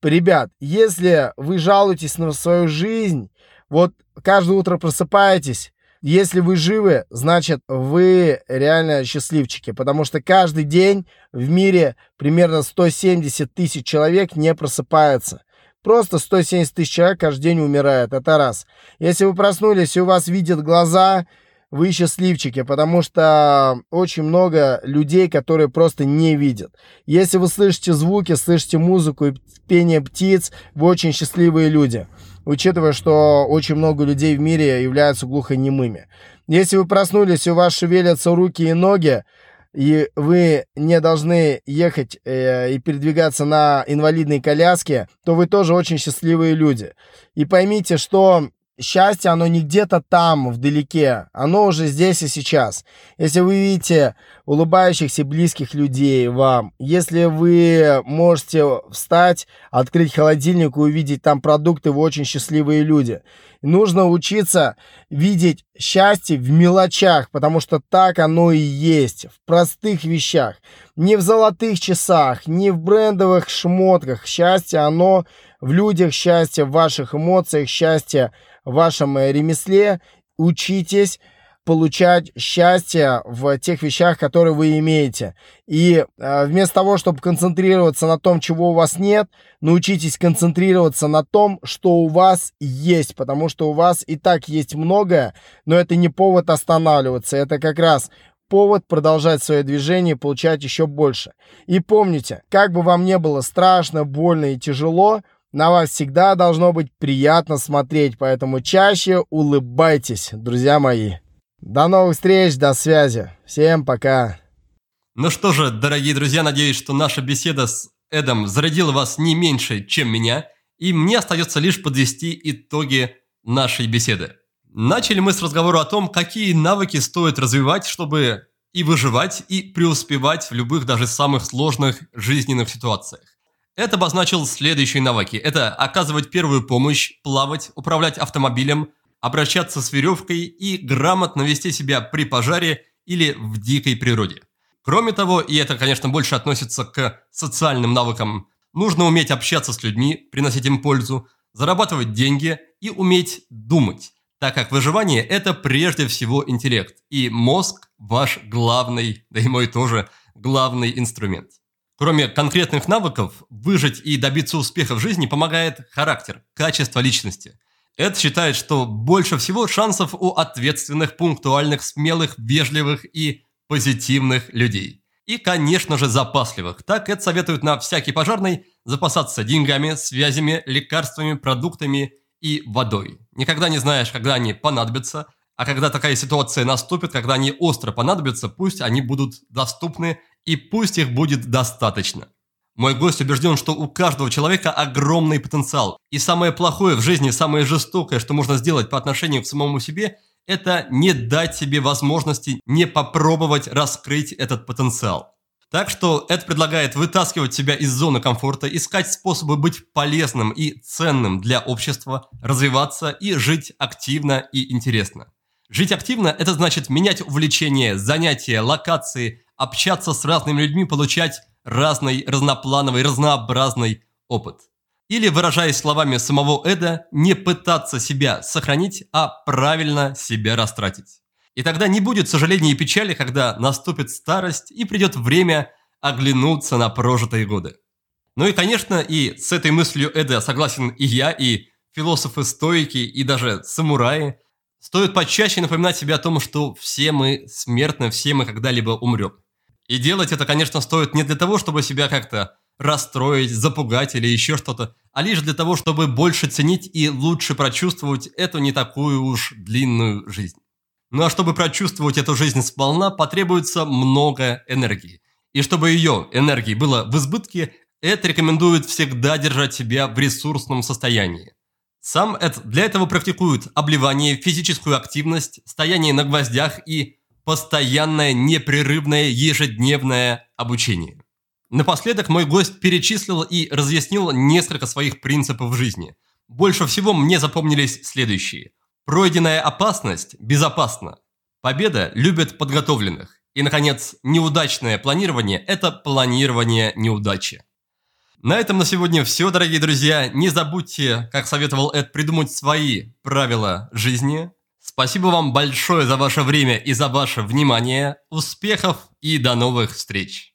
Ребят, если вы жалуетесь на свою жизнь, вот каждое утро просыпаетесь, если вы живы, значит, вы реально счастливчики, потому что каждый день в мире примерно 170 тысяч человек не просыпаются. Просто 170 тысяч человек каждый день умирает. Это раз. Если вы проснулись и у вас видят глаза, вы счастливчики, потому что очень много людей, которые просто не видят. Если вы слышите звуки, слышите музыку и пение птиц, вы очень счастливые люди, учитывая, что очень много людей в мире являются глухонемыми. Если вы проснулись и у вас шевелятся руки и ноги, и вы не должны ехать э, и передвигаться на инвалидной коляске, то вы тоже очень счастливые люди. И поймите, что счастье, оно не где-то там, вдалеке, оно уже здесь и сейчас. Если вы видите улыбающихся близких людей вам, если вы можете встать, открыть холодильник и увидеть там продукты, вы очень счастливые люди. Нужно учиться видеть счастье в мелочах, потому что так оно и есть, в простых вещах. Не в золотых часах, не в брендовых шмотках. Счастье, оно в людях, счастье в ваших эмоциях, счастье в вашем э, ремесле. Учитесь получать счастье в тех вещах, которые вы имеете. И э, вместо того, чтобы концентрироваться на том, чего у вас нет, научитесь концентрироваться на том, что у вас есть, потому что у вас и так есть многое, но это не повод останавливаться, это как раз повод продолжать свое движение и получать еще больше. И помните, как бы вам не было страшно, больно и тяжело, на вас всегда должно быть приятно смотреть, поэтому чаще улыбайтесь, друзья мои. До новых встреч, до связи. Всем пока. Ну что же, дорогие друзья, надеюсь, что наша беседа с Эдом зарядила вас не меньше, чем меня, и мне остается лишь подвести итоги нашей беседы. Начали мы с разговора о том, какие навыки стоит развивать, чтобы и выживать, и преуспевать в любых, даже самых сложных жизненных ситуациях. Это обозначил следующие навыки. Это оказывать первую помощь, плавать, управлять автомобилем, обращаться с веревкой и грамотно вести себя при пожаре или в дикой природе. Кроме того, и это, конечно, больше относится к социальным навыкам, нужно уметь общаться с людьми, приносить им пользу, зарабатывать деньги и уметь думать, так как выживание – это прежде всего интеллект, и мозг – ваш главный, да и мой тоже, главный инструмент. Кроме конкретных навыков, выжить и добиться успеха в жизни помогает характер, качество личности. Это считает, что больше всего шансов у ответственных, пунктуальных, смелых, вежливых и позитивных людей. И, конечно же, запасливых. Так это советуют на всякий пожарный запасаться деньгами, связями, лекарствами, продуктами и водой. Никогда не знаешь, когда они понадобятся, а когда такая ситуация наступит, когда они остро понадобятся, пусть они будут доступны и пусть их будет достаточно. Мой гость убежден, что у каждого человека огромный потенциал. И самое плохое в жизни, самое жестокое, что можно сделать по отношению к самому себе, это не дать себе возможности не попробовать раскрыть этот потенциал. Так что это предлагает вытаскивать себя из зоны комфорта, искать способы быть полезным и ценным для общества, развиваться и жить активно и интересно. Жить активно – это значит менять увлечения, занятия, локации, общаться с разными людьми, получать разный, разноплановый, разнообразный опыт. Или, выражаясь словами самого Эда, не пытаться себя сохранить, а правильно себя растратить. И тогда не будет сожаления и печали, когда наступит старость и придет время оглянуться на прожитые годы. Ну и, конечно, и с этой мыслью Эда согласен и я, и философы-стойки, и даже самураи. Стоит почаще напоминать себе о том, что все мы смертны, все мы когда-либо умрем. И делать это, конечно, стоит не для того, чтобы себя как-то расстроить, запугать или еще что-то, а лишь для того, чтобы больше ценить и лучше прочувствовать эту не такую уж длинную жизнь. Ну а чтобы прочувствовать эту жизнь сполна, потребуется много энергии. И чтобы ее энергии было в избытке, это рекомендует всегда держать себя в ресурсном состоянии. Сам Эд для этого практикует обливание, физическую активность, стояние на гвоздях и постоянное, непрерывное, ежедневное обучение. Напоследок мой гость перечислил и разъяснил несколько своих принципов жизни. Больше всего мне запомнились следующие. Пройденная опасность безопасна. Победа любит подготовленных. И, наконец, неудачное планирование – это планирование неудачи. На этом на сегодня все, дорогие друзья. Не забудьте, как советовал Эд, придумать свои правила жизни – Спасибо вам большое за ваше время и за ваше внимание. Успехов и до новых встреч!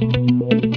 Thank you.